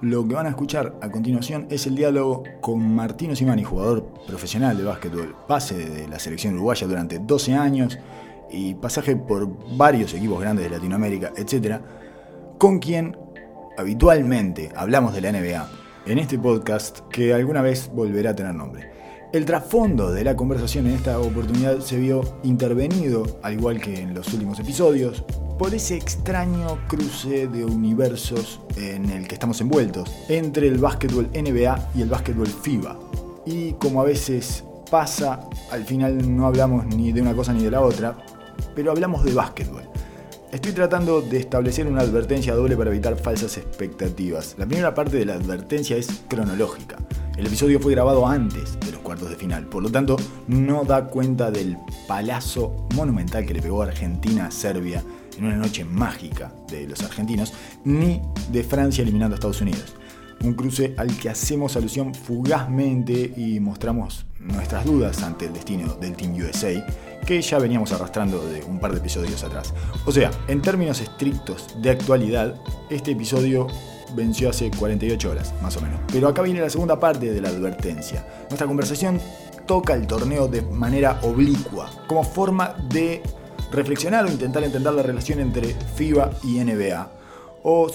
Lo que van a escuchar a continuación es el diálogo con Martino Simani, jugador profesional de básquetbol, base de la selección uruguaya durante 12 años y pasaje por varios equipos grandes de Latinoamérica, etc., con quien habitualmente hablamos de la NBA en este podcast que alguna vez volverá a tener nombre. El trasfondo de la conversación en esta oportunidad se vio intervenido, al igual que en los últimos episodios, por ese extraño cruce de universos en el que estamos envueltos, entre el básquetbol NBA y el básquetbol FIBA. Y como a veces pasa, al final no hablamos ni de una cosa ni de la otra, pero hablamos de básquetbol. Estoy tratando de establecer una advertencia doble para evitar falsas expectativas. La primera parte de la advertencia es cronológica. El episodio fue grabado antes de los cuartos de final, por lo tanto no da cuenta del palazo monumental que le pegó Argentina a Serbia en una noche mágica de los argentinos, ni de Francia eliminando a Estados Unidos. Un cruce al que hacemos alusión fugazmente y mostramos nuestras dudas ante el destino del Team USA, que ya veníamos arrastrando de un par de episodios atrás. O sea, en términos estrictos de actualidad, este episodio venció hace 48 horas, más o menos. Pero acá viene la segunda parte de la advertencia. Nuestra conversación toca el torneo de manera oblicua, como forma de reflexionar o intentar entender la relación entre FIBA y NBA. O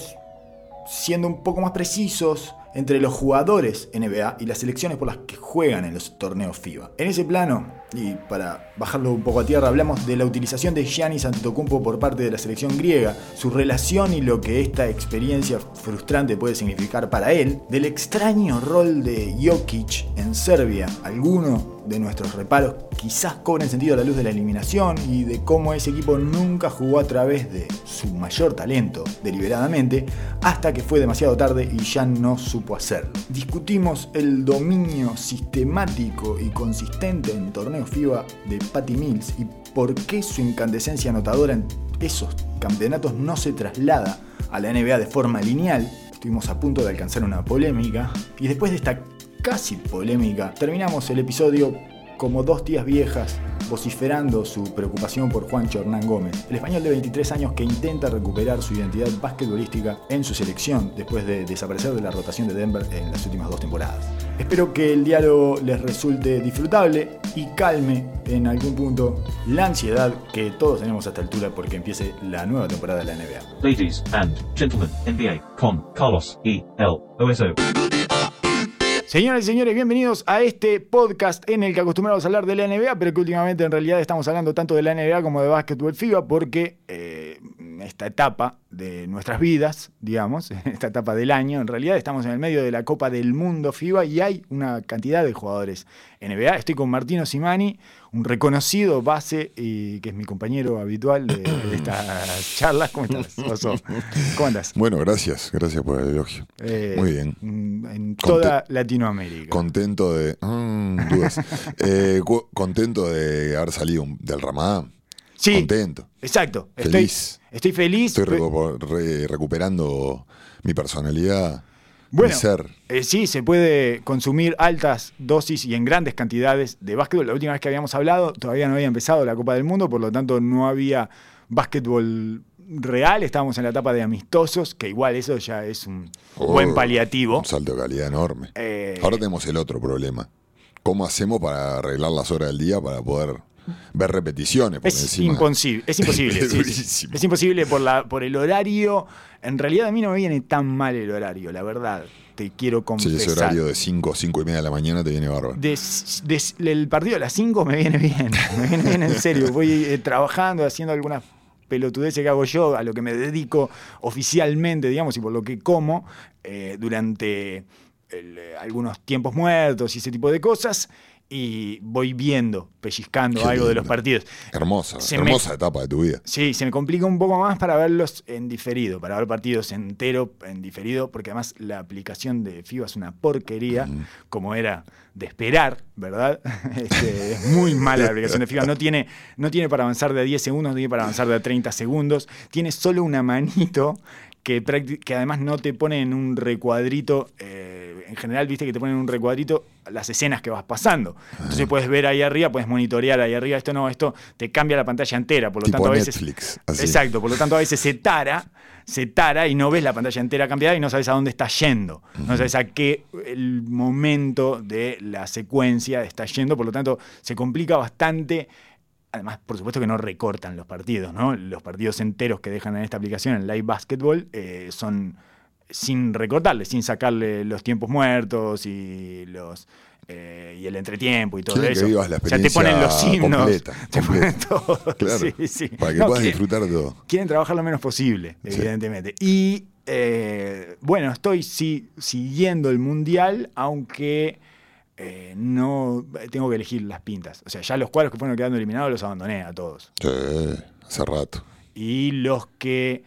siendo un poco más precisos, entre los jugadores NBA y las selecciones por las que juegan en los torneos FIBA. En ese plano, y para bajarlo un poco a tierra, hablamos de la utilización de Giannis Antetokounmpo por parte de la selección griega, su relación y lo que esta experiencia frustrante puede significar para él, del extraño rol de Jokic en Serbia, alguno de nuestros reparos quizás cobren sentido a la luz de la eliminación y de cómo ese equipo nunca jugó a través de su mayor talento deliberadamente hasta que fue demasiado tarde y ya no supo hacerlo. Discutimos el dominio sistemático y consistente en torneos FIBA de Patty Mills y por qué su incandescencia anotadora en esos campeonatos no se traslada a la NBA de forma lineal. Estuvimos a punto de alcanzar una polémica y después de esta casi polémica, terminamos el episodio como dos tías viejas vociferando su preocupación por Juancho Hernán Gómez, el español de 23 años que intenta recuperar su identidad basquetbolística en su selección después de desaparecer de la rotación de Denver en las últimas dos temporadas. Espero que el diálogo les resulte disfrutable y calme en algún punto la ansiedad que todos tenemos a esta altura porque empiece la nueva temporada de la NBA. Ladies and gentlemen, NBA con Carlos E. L. Señoras y señores, bienvenidos a este podcast en el que acostumbramos a hablar de la NBA, pero que últimamente en realidad estamos hablando tanto de la NBA como de básquetbol FIBA, porque eh, esta etapa de nuestras vidas, digamos, esta etapa del año, en realidad estamos en el medio de la Copa del Mundo FIBA y hay una cantidad de jugadores NBA. Estoy con Martino Simani, un reconocido base y que es mi compañero habitual de, de estas charlas. ¿Cómo estás, Oso? ¿Cómo andas? Bueno, gracias, gracias por el elogio. Eh, Muy bien. En toda Latinoamérica. Contento de. mm, dudas. Eh, contento de haber salido del Ramadán. Sí, Contento. exacto. Feliz. Estoy, estoy feliz. Estoy pe- recu- re- recuperando mi personalidad, Bueno. Eh, sí, se puede consumir altas dosis y en grandes cantidades de básquetbol. La última vez que habíamos hablado todavía no había empezado la Copa del Mundo, por lo tanto no había básquetbol real, estábamos en la etapa de amistosos, que igual eso ya es un Oh, buen paliativo. Un salto de calidad enorme. Eh, Ahora tenemos el otro problema. ¿Cómo hacemos para arreglar las horas del día para poder ver repeticiones? Porque Es imposible, es imposible. Es sí, sí. imposible por, la, por el horario. En realidad a mí no me viene tan mal el horario, la verdad. Te quiero Sí, confesar. ese horario de 5, 5 y media de la mañana te viene bárbaro. El partido a las 5 me viene bien, me viene bien en serio. Voy eh, trabajando, haciendo algunas pelotudeces que hago yo, a lo que me dedico oficialmente, digamos, y por lo que como eh, durante el, eh, algunos tiempos muertos y ese tipo de cosas. Y voy viendo, pellizcando Qué algo de los partidos. Hermosa, Se me- hermosa etapa de tu vida. Sí, se me complica un poco más para verlos en diferido, para ver partidos entero en diferido, porque además la aplicación de FIBA es una porquería, como era de esperar, ¿verdad? Este, es muy mala la aplicación de FIBA. No tiene, no tiene para avanzar de 10 segundos, no tiene para avanzar de 30 segundos. Tiene solo una manito que, además no te pone en un recuadrito. eh, en general, viste que te ponen en un recuadrito las escenas que vas pasando. Entonces puedes ver ahí arriba, puedes monitorear ahí arriba. Esto no, esto te cambia la pantalla entera. Por lo Tipo tanto, a veces. Netflix, así. Exacto, por lo tanto, a veces se tara se tara y no ves la pantalla entera cambiada y no sabes a dónde está yendo. No sabes a qué el momento de la secuencia está yendo, por lo tanto se complica bastante. Además, por supuesto que no recortan los partidos, ¿no? Los partidos enteros que dejan en esta aplicación, en Live Basketball, eh, son sin recortarle, sin sacarle los tiempos muertos y los eh, y el entretiempo y todo Quieren que eso. o sea, te ponen los himnos, completa, te ponen todo. Claro, Sí, sí. para que No, puedas que- disfrutar de todo. quieren trabajar lo menos posible, Sí. evidentemente. Y eh, bueno, estoy sí, siguiendo el mundial, aunque eh, no tengo que elegir las pintas. O sea, ya los cuadros que fueron quedando eliminados los abandoné a todos. Sí, hace rato. Y los que, eh,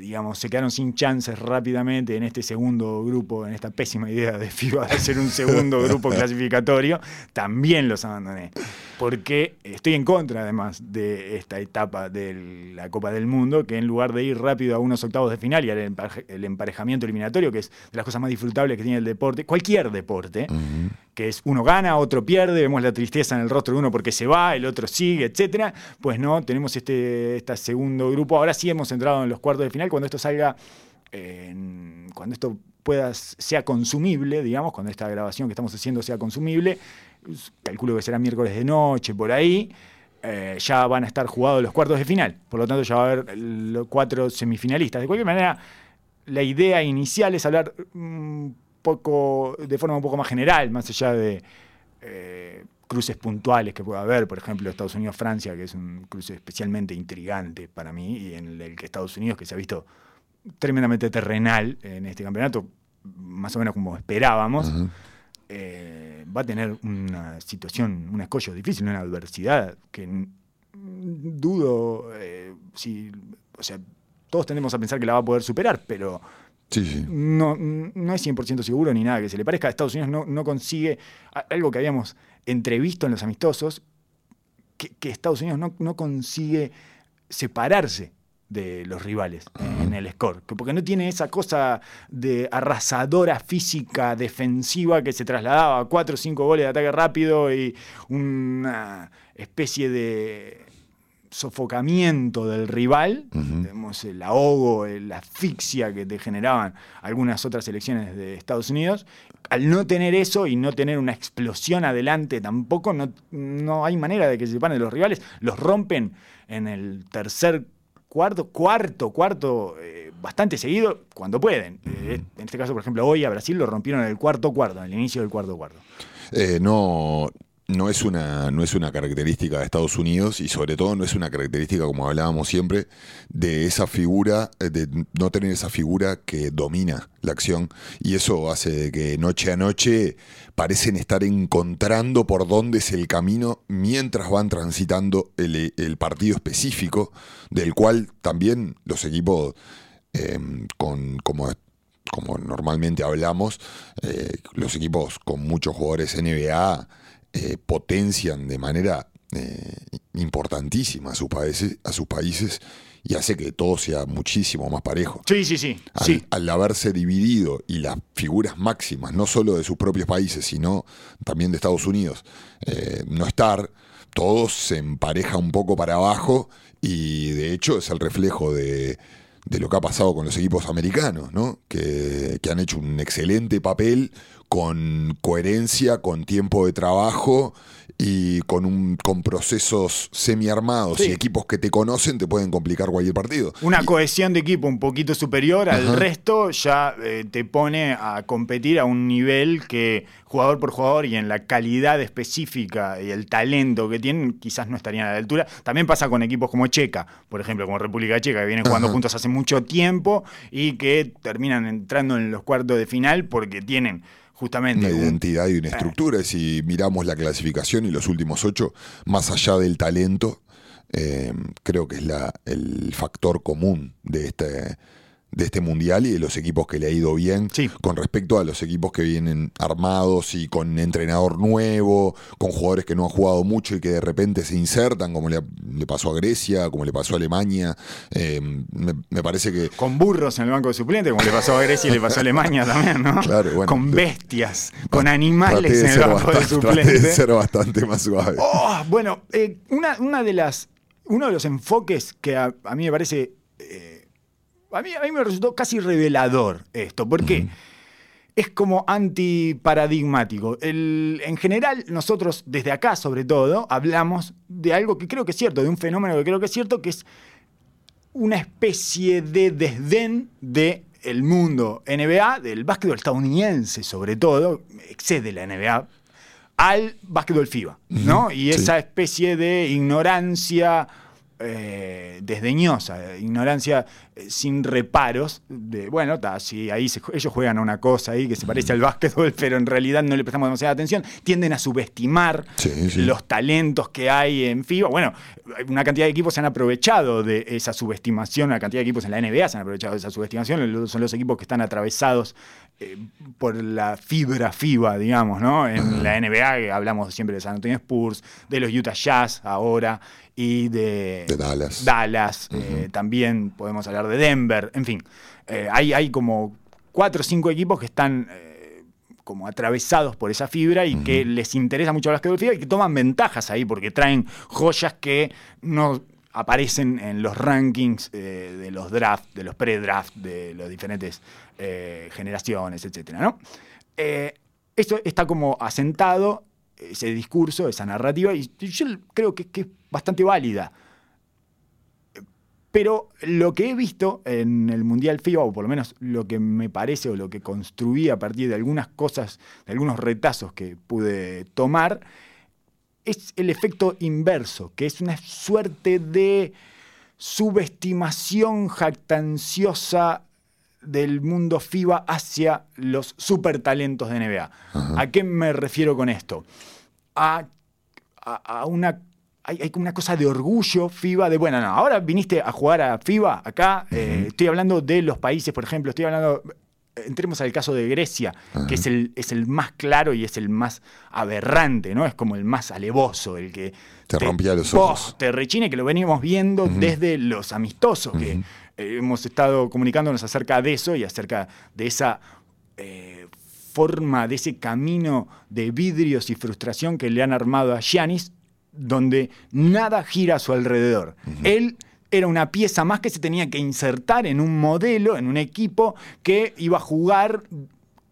digamos, se quedaron sin chances rápidamente en este segundo grupo, en esta pésima idea de FIBA de hacer un segundo grupo clasificatorio, también los abandoné. Porque estoy en contra, además, de esta etapa de la Copa del Mundo, que en lugar de ir rápido a unos octavos de final y al el emparejamiento eliminatorio, que es de las cosas más disfrutables que tiene el deporte, cualquier deporte, que es uno gana, otro pierde, vemos la tristeza en el rostro de uno porque se va, el otro sigue, etcétera. Pues no, tenemos este, este segundo grupo. Ahora sí hemos entrado en los cuartos de final. Cuando esto salga, eh, cuando esto pueda, sea consumible, digamos, cuando esta grabación que estamos haciendo sea consumible, s- calculo que será miércoles de noche, por ahí. eh, ya van a estar jugados los cuartos de final. Por lo tanto, ya va a haber los cuatro semifinalistas. De cualquier manera, la idea inicial es hablar un poco, de forma un poco más general, más allá de eh, cruces puntuales que pueda haber, por ejemplo, Estados Unidos-Francia, que es un cruce especialmente intrigante para mí, y en el que Estados Unidos, que se ha visto tremendamente terrenal en este campeonato, más o menos como esperábamos, eh, va a tener una situación, un escollo difícil, una adversidad que dudo eh, si, o sea, todos tendemos a pensar que la va a poder superar, pero Sí, sí. no, no es 100% seguro ni nada que se le parezca. Estados Unidos no, no consigue algo que habíamos entrevisto en los amistosos, que, Estados Unidos no, no consigue separarse de los rivales en el score, que- porque no tiene esa cosa de arrasadora física defensiva que se trasladaba a cuatro o cinco goles de ataque rápido y una especie de sofocamiento del rival, digamos, el ahogo, la asfixia que te generaban algunas otras selecciones de Estados Unidos. Al no tener eso y no tener una explosión adelante tampoco, no, no hay manera de que se separen de los rivales. Los rompen en el tercer cuarto, cuarto, cuarto, eh, bastante seguido, cuando pueden. Eh, en este caso, por ejemplo, hoy a Brasil lo rompieron en el cuarto cuarto, en el inicio del cuarto cuarto. Eh, no, no, es una, no es una característica de Estados Unidos y sobre todo no es una característica, como hablábamos siempre, de esa figura, eh, de no tener esa figura que domina la acción. Y eso hace que noche a noche parecen estar encontrando por dónde es el camino mientras van transitando el, el partido específico, del cual también los equipos eh, con como como normalmente hablamos, eh, los equipos con muchos jugadores NBA eh, potencian de manera eh, importantísima a sus, países, a sus países y hace que todo sea muchísimo más parejo. Sí, sí, sí. Al, sí. al haberse dividido y las figuras máximas, no solo de sus propios países, sino también de Estados Unidos, eh, no estar, todo se empareja un poco para abajo y de hecho es el reflejo de, de lo que ha pasado con los equipos americanos, ¿no? que, que han hecho un excelente papel con coherencia, con tiempo de trabajo y con, un, con procesos semi-armados Sí. y equipos que te conocen te pueden complicar cualquier partido. Una Y- cohesión de equipo un poquito superior al Ajá. resto ya eh, te pone a competir a un nivel que jugador por jugador y en la calidad específica y el talento que tienen quizás no estarían a la altura. También pasa con equipos como Checa, por ejemplo, como República Checa, que vienen jugando Ajá. juntos hace mucho tiempo y que terminan entrando en los cuartos de final porque tienen justamente una un- identidad y una estructura. Si miramos la clasificación y los últimos ocho, más allá del talento, eh, creo que es la, el factor común de este, de este mundial y de los equipos que le ha ido bien Sí. con respecto a los equipos que vienen armados y con entrenador nuevo, con jugadores que no han jugado mucho y que de repente se insertan, como le, le pasó a Grecia, como le pasó a Alemania. Eh, me, me parece que con burros en el banco de suplentes, como le pasó a Grecia y le pasó a Alemania también, ¿no? Claro, bueno. con bestias, con animales en el banco de bastante- de suplentes. ser bastante más suave. Oh, bueno, eh, una, una de las, uno de los enfoques que a, a mí me parece eh, a mí, a mí me resultó casi revelador esto. ¿Por qué? Es como antiparadigmático. El- en general, nosotros, desde acá sobre todo, hablamos de algo que creo que es cierto, de un fenómeno que creo que es cierto, que es una especie de desdén de el mundo NBA, del básquetbol estadounidense sobre todo, excede la NBA, al básquetbol FIBA, ¿no? Y sí. esa especie de ignorancia eh, desdeñosa, ignorancia eh, sin reparos, de, bueno, ta, si ahí se- ellos juegan a una cosa ahí que se parece al básquetbol, pero en realidad no le prestamos demasiada atención, tienden a subestimar Sí, sí. los talentos que hay en FIBA. Bueno, una cantidad de equipos se han aprovechado de esa subestimación, una cantidad de equipos en la NBA se han aprovechado de esa subestimación, son los equipos que están atravesados eh, por la fibra FIBA, digamos, ¿no? En la NBA hablamos siempre de San Antonio Spurs, de los Utah Jazz ahora y de, De Dallas. Dallas, eh, también podemos hablar de Denver, en fin, eh, hay, hay como cuatro o cinco equipos que están como atravesados por esa fibra y que les interesa mucho el básquetbol FIBA y que toman ventajas ahí porque traen joyas que no aparecen en los rankings eh, de los draft, de los pre-draft, de las diferentes eh, generaciones, etcétera, ¿no? Eh, esto está como asentado, ese discurso, esa narrativa, y yo creo que, que es bastante válida. Pero lo que he visto en el Mundial FIBA, o por lo menos lo que me parece o lo que construí a partir de algunas cosas, de algunos retazos que pude tomar, es el efecto inverso, que es una suerte de subestimación jactanciosa del mundo FIBA hacia los supertalentos de NBA. ¿A qué me refiero con esto? A, a- a una hay, hay como una cosa de orgullo FIBA, de bueno, no, ahora viniste a jugar a FIBA acá, eh, estoy hablando de los países, por ejemplo, estoy hablando, entremos al caso de Grecia, que es el, es el más claro y es el más aberrante, ¿no? Es como el más alevoso, el que... Te rompía los ojos. Te rechine, que lo venimos viendo desde los amistosos, que eh, hemos estado comunicándonos acerca de eso y acerca de esa... eh, forma de ese camino de vidrios y frustración que le han armado a Giannis, donde nada gira a su alrededor. Él era una pieza más que se tenía que insertar en un modelo, en un equipo que iba a jugar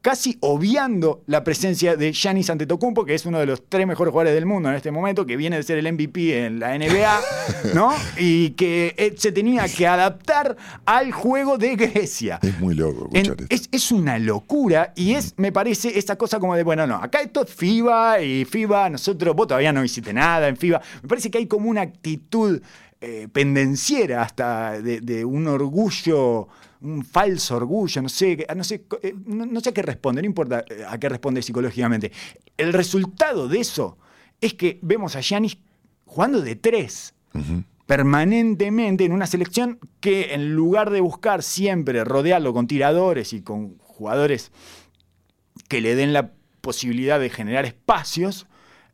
casi obviando la presencia de Giannis Antetokounmpo, que es uno de los tres mejores jugadores del mundo en este momento, que viene de ser el MVP en la NBA, ¿no? Y que eh, se tenía que adaptar al juego de Grecia. Es muy loco En- esto. es, es una locura y es, me parece, esa cosa como de, bueno, no, acá esto es FIBA y FIBA, nosotros, vos todavía no hiciste nada en FIBA. Me parece que hay como una actitud eh, pendenciera hasta de, de un orgullo, un falso orgullo, no sé, no sé, eh, no, no sé a qué responde, no importa eh, a qué responde psicológicamente. El resultado de eso es que vemos a Giannis jugando de tres permanentemente en una selección que en lugar de buscar siempre rodearlo con tiradores y con jugadores que le den la posibilidad de generar espacios,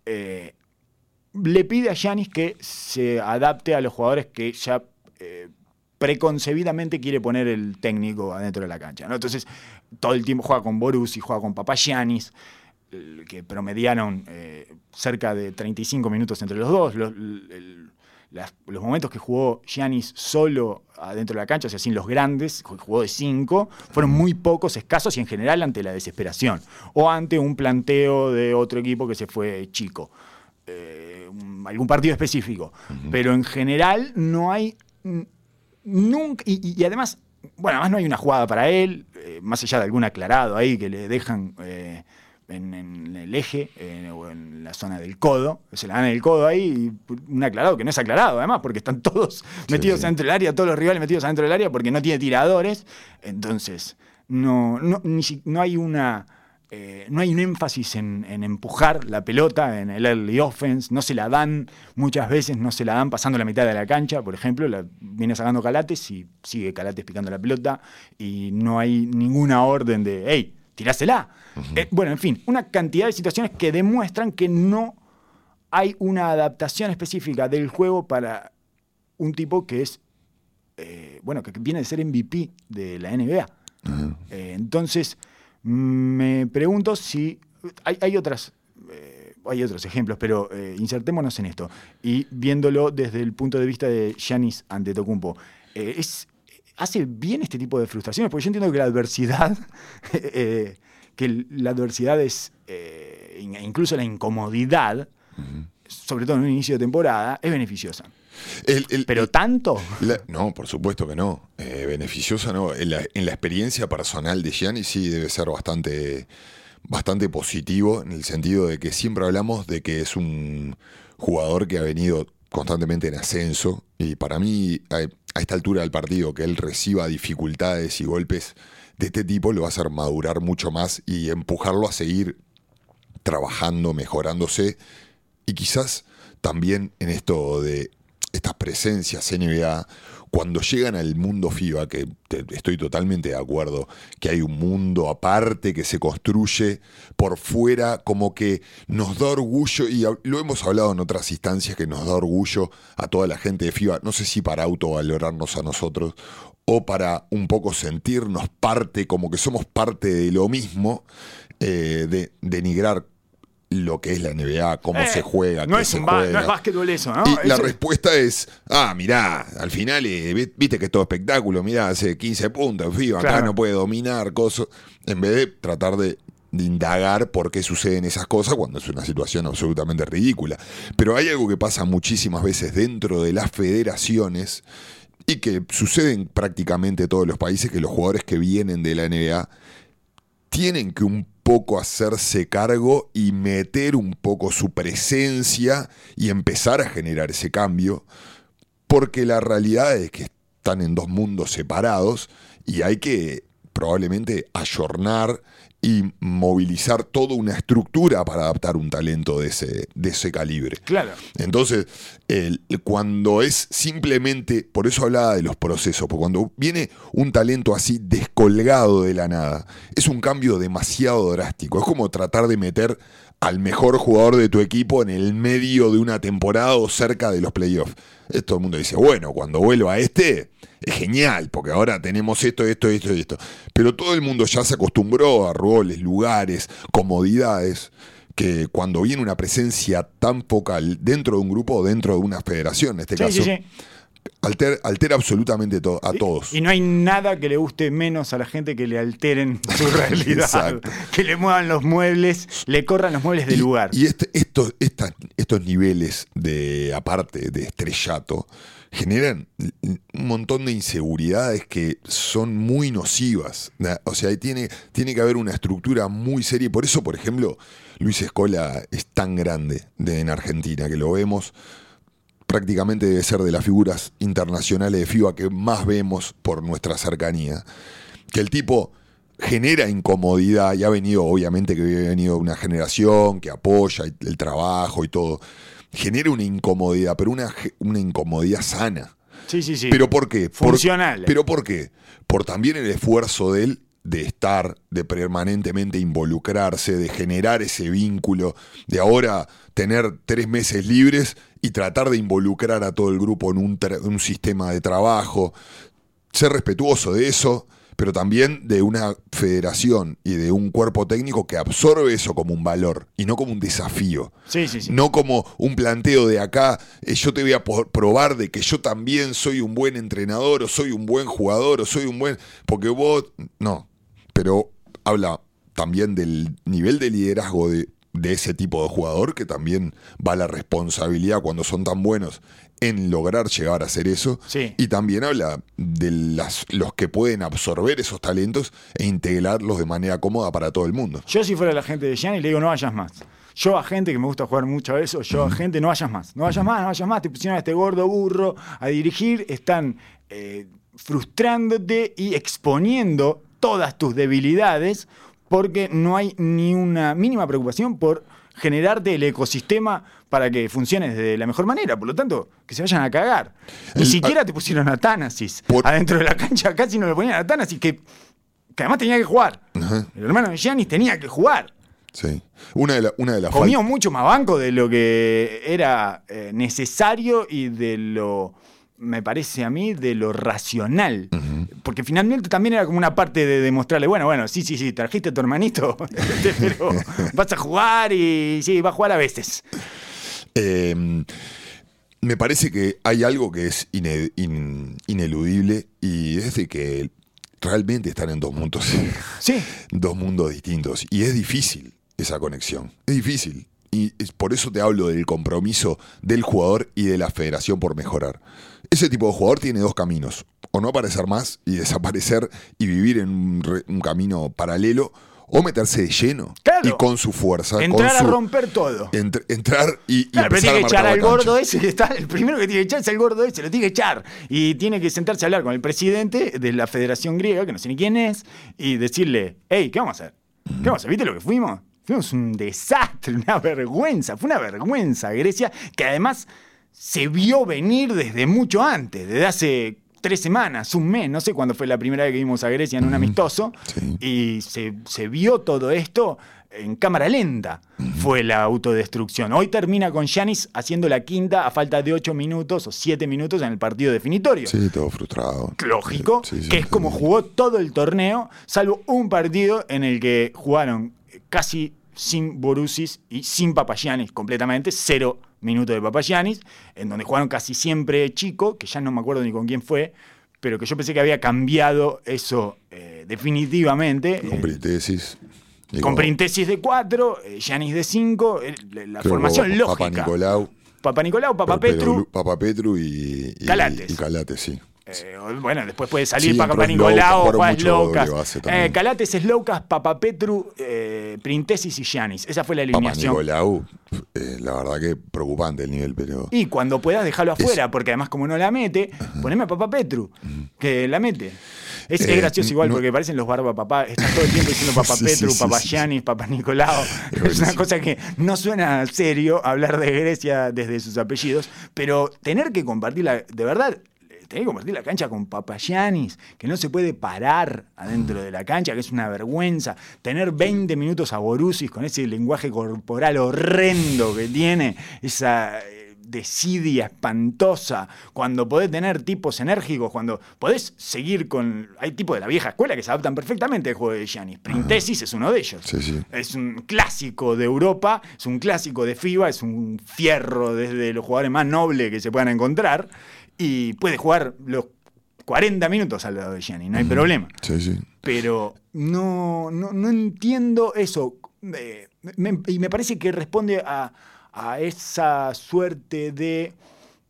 eh, le pide a Yanis que se adapte a los jugadores que ya eh, preconcebidamente quiere poner el técnico adentro de la cancha. Entonces, todo el tiempo juega con Borussi, juega con Papagiannis, el- que promediaron eh, cerca de 35 minutos entre los dos. Los, los momentos que jugó Giannis solo adentro de la cancha, o sea, sin los grandes, ju- jugó de 5, fueron muy pocos, escasos y en general ante la desesperación. O ante un planteo de otro equipo que se fue chico. Eh, algún partido específico. Pero en general no hay nunca. Y, además, bueno, además no hay una jugada para él, eh, más allá de algún aclarado ahí que le dejan eh, en, en el eje eh, o en la zona del codo, se la dan en el codo ahí, y un aclarado que no es aclarado además, porque están todos metidos sí. dentro del área, todos los rivales metidos adentro del área, porque no tiene tiradores. Entonces, no, no, ni si- no hay una. Eh, no hay un énfasis en, en empujar la pelota en el early offense, no se la dan muchas veces, no se la dan pasando la mitad de la cancha, por ejemplo, la viene sacando Calates y sigue Calates picando la pelota y no hay ninguna orden de, hey, tirásela. Eh, bueno, en fin, una cantidad de situaciones que demuestran que no hay una adaptación específica del juego para un tipo que es, eh, bueno, que viene de ser MVP de la NBA. Entonces, me pregunto si hay, hay otras... eh, hay otros ejemplos, pero eh, insertémonos en esto. Y viéndolo desde el punto de vista de Giannis Antetokounmpo. Eh, es, hace bien este tipo de frustraciones, porque yo entiendo que la adversidad, eh, que la adversidad es, incluso la incomodidad, sobre todo en un inicio de temporada, es beneficiosa. ¿Pero tanto? no, por supuesto que no. Eh, beneficiosa no. En la, experiencia personal de Gianni sí debe ser bastante, bastante positivo, en el sentido de que siempre hablamos de que es un jugador que ha venido constantemente en ascenso. Y para mí, a esta altura del partido, que él reciba dificultades y golpes de este tipo, lo va a hacer madurar mucho más y empujarlo a seguir trabajando, mejorándose. Y quizás también en esto de estas presencias NBA, cuando llegan al mundo FIBA, que estoy totalmente de acuerdo, que hay un mundo aparte que se construye por fuera, como que nos da orgullo, y lo hemos hablado en otras instancias, que nos da orgullo a toda la gente de FIBA, no sé si para autovalorarnos a nosotros o para un poco sentirnos parte, como que somos parte de lo mismo, eh, de denigrar lo que es la NBA, cómo eh, se juega. No, es, se juega. no es básquetbol eso, ¿no? Y la respuesta es, ah, mirá, al final, eh, viste que es todo espectáculo, mirá, hace 15 puntos, FIBA, acá no puede dominar, cosas. En vez de tratar de, de, indagar por qué suceden esas cosas cuando es una situación absolutamente ridícula. Pero hay algo que pasa muchísimas veces dentro de las federaciones y que sucede en prácticamente todos los países, que los jugadores que vienen de la NBA tienen que un poco hacerse cargo y meter un poco su presencia y empezar a generar ese cambio, porque la realidad es que están en dos mundos separados y hay que probablemente ayornar y movilizar toda una estructura para adaptar un talento de ese, de ese calibre. Claro. Entonces, cuando es simplemente, por eso hablaba de los procesos, porque cuando viene un talento así descolgado de la nada, es un cambio demasiado drástico. Es como tratar de meter al mejor jugador de tu equipo en el medio de una temporada o cerca de los playoffs. Todo el mundo dice, bueno, cuando vuelva este, es genial, porque ahora tenemos esto, esto, esto y esto. Pero todo el mundo ya se acostumbró a roles, lugares, comodidades, que cuando viene una presencia tan focal dentro de un grupo o dentro de una federación, en este caso, altera absolutamente a todos. Y no hay nada que le guste menos a la gente que le alteren su realidad. que le muevan los muebles, le corran los muebles del lugar. Y este, estos, estos niveles de, aparte de estrellato, generan un montón de inseguridades que son muy nocivas. O sea, tiene, tiene que haber una estructura muy seria. Por eso, por ejemplo, Luis Escola es tan grande en Argentina, que lo vemos prácticamente debe ser de las figuras internacionales de FIBA que más vemos por nuestra cercanía. Que el tipo genera incomodidad y ha venido, obviamente que ha venido una generación que apoya el trabajo y todo. Genera una incomodidad, pero una, una incomodidad sana. Sí, sí, sí. ¿Pero por qué? Funcional. ¿Pero por qué? Por también el esfuerzo de él de estar, de permanentemente involucrarse, de generar ese vínculo, de ahora tener tres meses libres y tratar de involucrar a todo el grupo en un, un sistema de trabajo, ser respetuoso de eso, pero también de una federación y de un cuerpo técnico que absorbe eso como un valor y no como un desafío. Sí, sí, sí. No como un planteo de acá, eh, yo te voy a probar de que yo también soy un buen entrenador o soy un buen jugador o soy un buen... Porque vos... No, pero habla también del nivel de liderazgo de, ese tipo de jugador, que también va la responsabilidad cuando son tan buenos en lograr llegar a hacer eso. Y también habla de las, los que pueden absorber esos talentos e integrarlos de manera cómoda para todo el mundo. Yo si fuera la gente de Gianni le digo no vayas más. Yo a gente que me gusta jugar mucho a eso, yo a gente no vayas más, no vayas más, no vayas más, te pusieron a este gordo burro a dirigir, están eh, frustrándote y exponiendo todas tus debilidades porque no hay ni una mínima preocupación por generarte el ecosistema para que funcione de la mejor manera. Por lo tanto, que se vayan a cagar. Ni siquiera te pusieron a Tánasis adentro de la cancha, casi no le ponían a Tánasis, que, que además tenía que jugar. El hermano de Giannis tenía que jugar. Sí. Una de, una de las Comió mucho más banco de lo que era eh, necesario y de lo me parece a mí, de lo racional. Porque finalmente también era como una parte de demostrarle, bueno, bueno, sí, sí, sí, trajiste a tu hermanito, pero vas a jugar y sí, va a jugar a veces. Em, me parece que hay algo que es ine- in- ineludible y es de que realmente están en dos mundos, Sí, dos mundos distintos. Y es difícil esa conexión. Es difícil. Y por eso te hablo del compromiso del jugador y de la federación por mejorar. Ese tipo de jugador tiene dos caminos. O no aparecer más y desaparecer y vivir en un, camino paralelo. O meterse de lleno Claro. y con su fuerza. entrar con a romper todo. entr- entrar y, y Claro, pero empezar tiene que echar al gordo ese que está. El primero que tiene que echar es el gordo ese, lo tiene que echar. Y tiene que sentarse a hablar con el presidente de la Federación Griega, que no sé ni quién es, y decirle: Hey, ¿qué vamos a hacer? ¿Qué vamos a hacer? ¿Viste lo que fuimos? Fuimos un desastre, una vergüenza. Fue una vergüenza Grecia, que además se vio venir desde mucho antes, desde hace tres semanas, un mes, no sé cuándo fue la primera vez que vimos a Grecia en un amistoso, Sí. y se, se vio todo esto en cámara lenta. Fue la autodestrucción. Hoy termina con Yanis haciendo la quinta a falta de ocho minutos o siete minutos en el partido definitorio. Sí, todo frustrado. Lógico, Sí, sí, que es como jugó todo el torneo, salvo un partido en el que jugaron casi sin Borussis y sin Papagianis completamente, cero minutos de Papagianis, en donde jugaron casi siempre Chico, que ya no me acuerdo ni con quién fue, pero que yo pensé que había cambiado eso eh, definitivamente. Con Eh, Brintesis. y con Brintesis de 4, Yanis de 5, la creo formación lógica. Papa Nicolau. Papa Nicolau, Papa Petru. Papa Petru y, y Calates. y Calates, sí. Eh, bueno, después puede salir Sí, entró Nicolau, base también. Eh, Calates, Slowcas, Papa Petru, eh, Printesis y Yanis. Esa fue la Papa alineación. Nicolau, eh, la verdad que preocupante el nivel, pero. Y cuando puedas dejarlo afuera, porque además como no la mete, poneme a Papa Petru, que la mete. Es, es Eh, gracioso igual no- porque parecen los barba papá, están todo el tiempo diciendo Sí, sí, Petru, sí, sí. Giannis, Papa Nicolau. Es una cosa que no suena serio hablar de Grecia desde sus apellidos, pero tener que compartir la, de verdad, que compartir la cancha con Papa Giannis, que no se puede parar adentro de la cancha, que es una vergüenza. Tener 20 minutos a Borussis con ese lenguaje corporal horrendo que tiene, esa eh, desidia espantosa, cuando podés tener tipos enérgicos, cuando podés seguir con... Hay tipos de la vieja escuela que se adaptan perfectamente al juego de Giannis. Printesis es uno de ellos. Sí, sí. Es un clásico de Europa, es un clásico de FIBA, es un fierro desde los jugadores más nobles que se puedan encontrar y puede jugar los 40 minutos al lado de Gianni, no hay problema. Sí, sí. Pero no, no, no entiendo eso. Eh, me- y me parece que responde a, a esa suerte de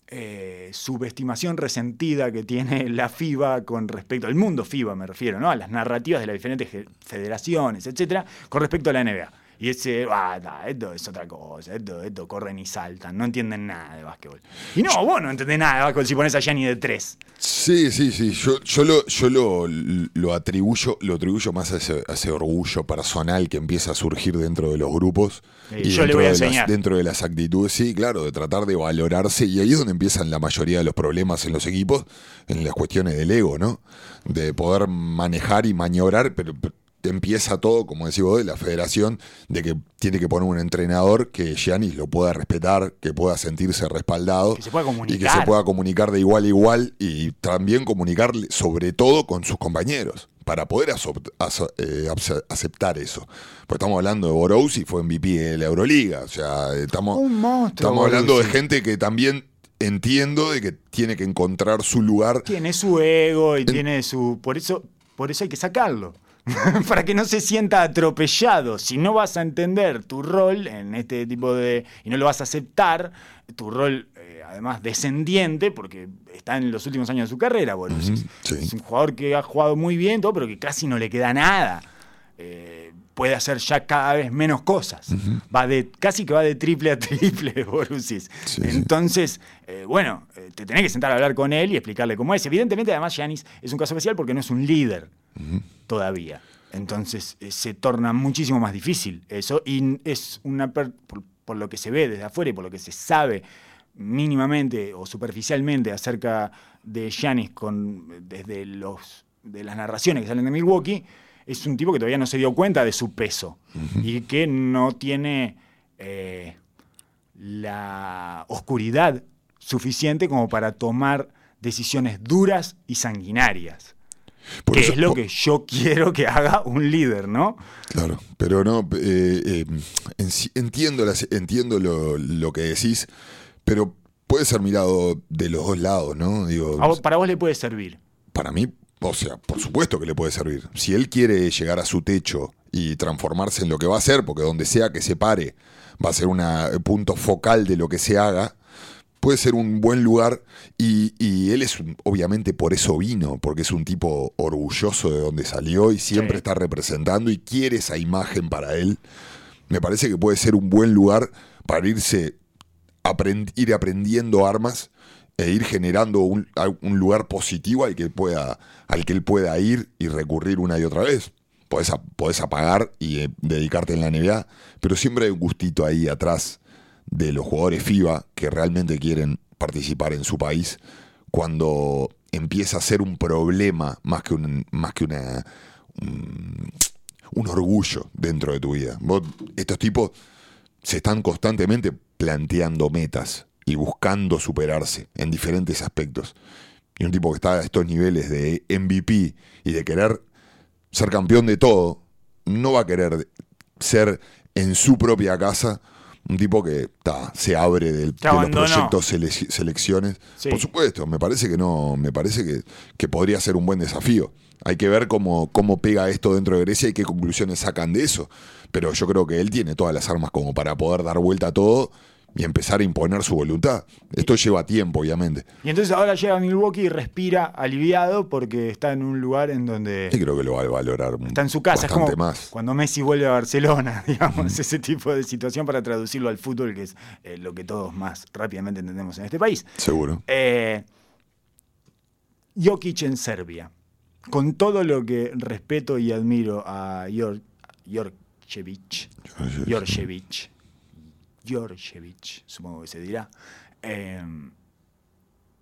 eh, subestimación resentida que tiene la FIBA con respecto al mundo FIBA, me refiero, ¿no? A las narrativas de las diferentes federaciones, etcétera, con respecto a la NBA. Y ese, ah, da, esto es otra cosa, esto, esto corren y saltan, no entienden nada de básquetbol. Y no, vos no entendés nada de básquetbol si pones a Gianni de tres. Sí, sí, sí. Yo, yo, lo, yo lo, lo atribuyo, lo atribuyo más a ese, a ese orgullo personal que empieza a surgir dentro de los grupos. Sí, yo le dentro voy a de las- enseñar. dentro de las actitudes, sí, claro, de tratar de valorarse. Y ahí es donde empiezan la mayoría de los problemas en los equipos, en las cuestiones del ego, ¿no? De poder manejar y maniobrar, pero pero empieza todo, como decís vos, de la federación, de que tiene que poner un entrenador que Giannis lo pueda respetar, que pueda sentirse respaldado Que se pueda y que se pueda comunicar de igual a igual y también comunicar sobre todo con sus compañeros para poder eh, aceptar eso. Pues estamos hablando de Borowski, fue MVP de la Euroliga, o sea, estamos, Un monstruo, estamos hablando de gente que también entiendo de que tiene que encontrar su lugar. Tiene su ego y tiene su. Por eso, por eso hay que sacarlo. Para que no se sienta atropellado. Si no vas a entender tu rol en este tipo de. y no lo vas a aceptar, tu rol, eh, además, descendiente, porque está en los últimos años de su carrera, Borussia. Sí. Es un jugador que ha jugado muy bien, todo, pero que casi no le queda nada. Eh, puede hacer ya cada vez menos cosas. Va de, casi que va de triple a triple Borussis. Sí. Entonces, eh, bueno, eh, te tenés que sentar a hablar con él y explicarle cómo es. Evidentemente, además, Giannis es un caso especial porque no es un líder todavía. Entonces, eh, se torna muchísimo más difícil eso. Y es una. per- por, por lo que se ve desde afuera y por lo que se sabe mínimamente o superficialmente acerca de Giannis con, desde los, de las narraciones que salen de Milwaukee, es un tipo que todavía no se dio cuenta de su peso y que no tiene eh, la oscuridad suficiente como para tomar decisiones duras y sanguinarias. Por que eso- es lo por- que yo quiero que haga un líder, ¿no? Claro, pero no, eh, eh, sí- entiendo, las- entiendo lo, lo que decís, pero puede ser mirado de los dos lados, ¿no? Digo, vos- para vos le puede servir. para mí, o sea, por supuesto que le puede servir. Si él quiere llegar a su techo y transformarse en lo que va a ser, porque donde sea que se pare va a ser un punto focal de lo que se haga, puede ser un buen lugar y, y él es, un- obviamente por eso vino, porque es un tipo orgulloso de donde salió y siempre Sí. está representando y quiere esa imagen para él. Me parece que puede ser un buen lugar para irse aprend- ir aprendiendo armas e ir generando un, lugar positivo al que, pueda, al que él pueda ir y recurrir una y otra vez. Podés apagar y eh, dedicarte en la NBA, pero siempre hay un gustito ahí atrás de los jugadores FIBA que realmente quieren participar en su país cuando empieza a ser un problema más que, un, más que una, un, un orgullo dentro de tu vida. Vos- estos tipos se están constantemente planteando metas y buscando superarse en diferentes aspectos. Y un tipo que está a estos niveles de MVP y de querer ser campeón de todo, no va a querer ser en su propia casa un tipo que ta, se abre del- de los proyectos sele- selecciones. Sí. Por supuesto, me parece que no, me parece que, que podría ser un buen desafío. Hay que ver cómo, cómo pega esto dentro de Grecia y qué conclusiones sacan de eso. Pero yo creo que él tiene todas las armas como para poder dar vuelta a todo y empezar a imponer su voluntad. Esto lleva tiempo, obviamente. Y entonces ahora llega Milwaukee y respira aliviado porque está en un lugar en donde Y creo que lo va a valorar está en su casa. Es como más. cuando Messi vuelve a Barcelona, digamos, ese tipo de situación para traducirlo al fútbol, que es eh, lo que todos más rápidamente entendemos en este país. Seguro. Eh, Jokic en Serbia. Con todo lo que respeto y admiro a Jor- Jorjevic, Jorjevic, Jorjevic, supongo que se dirá. eh,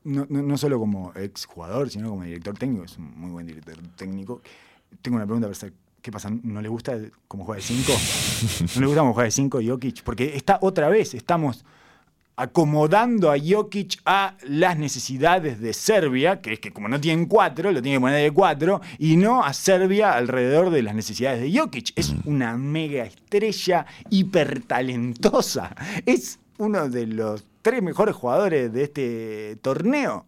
no, no- no solo como ex jugador, sino como director técnico, es un muy buen director técnico. Tengo una pregunta para hacer. ¿Qué pasa? ¿No le gusta cómo juega de 5? ¿No le gusta cómo juega de 5 Jokic? Porque está otra vez, estamos acomodando a Jokic a las necesidades de Serbia, que es que como no tienen cuatro, lo tienen que poner de cuatro, y no a Serbia alrededor de las necesidades de Jokic. Es una mega estrella hipertalentosa. Es uno de los tres mejores jugadores de este torneo.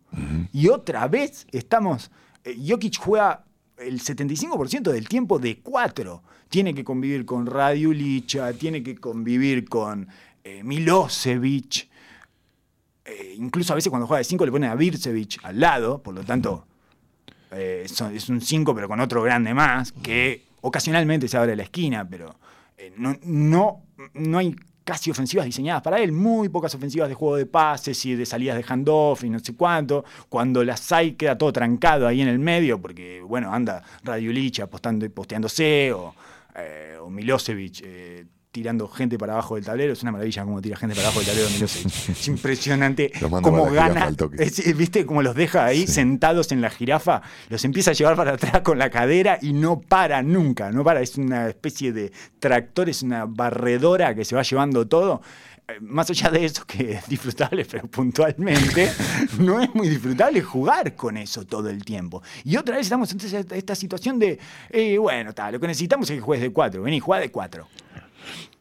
Y otra vez estamos. eh, Jokic juega el 75% del tiempo de cuatro. Tiene que convivir con Radiulicha, tiene que convivir con eh, Milosevic. Eh, incluso a veces cuando juega de 5 le ponen a Vircevic al lado, por lo tanto eh, es un 5 pero con otro grande más, que ocasionalmente se abre la esquina, pero eh, no, no, no hay casi ofensivas diseñadas para él, muy pocas ofensivas de juego de pases y de salidas de handoff y no sé cuánto, cuando las hay queda todo trancado ahí en el medio, porque bueno, anda Radiulich apostando y posteándose, o, eh, o Milosevic eh, tirando gente para abajo del tablero, es una maravilla cómo tira gente para abajo del tablero Milosevic. Es impresionante cómo gana. Es- ¿Viste cómo los deja ahí sentados en la jirafa? Los empieza a llevar para atrás con la cadera y no para nunca, no para. Es una especie de tractor, es una barredora que se va llevando todo. Eh, Más allá de eso, que es disfrutable, pero puntualmente, no es muy disfrutable jugar con eso todo el tiempo. Y otra vez estamos en esta, situación de, eh, bueno, está, lo que necesitamos es que juegues de cuatro. Vení, juega de cuatro.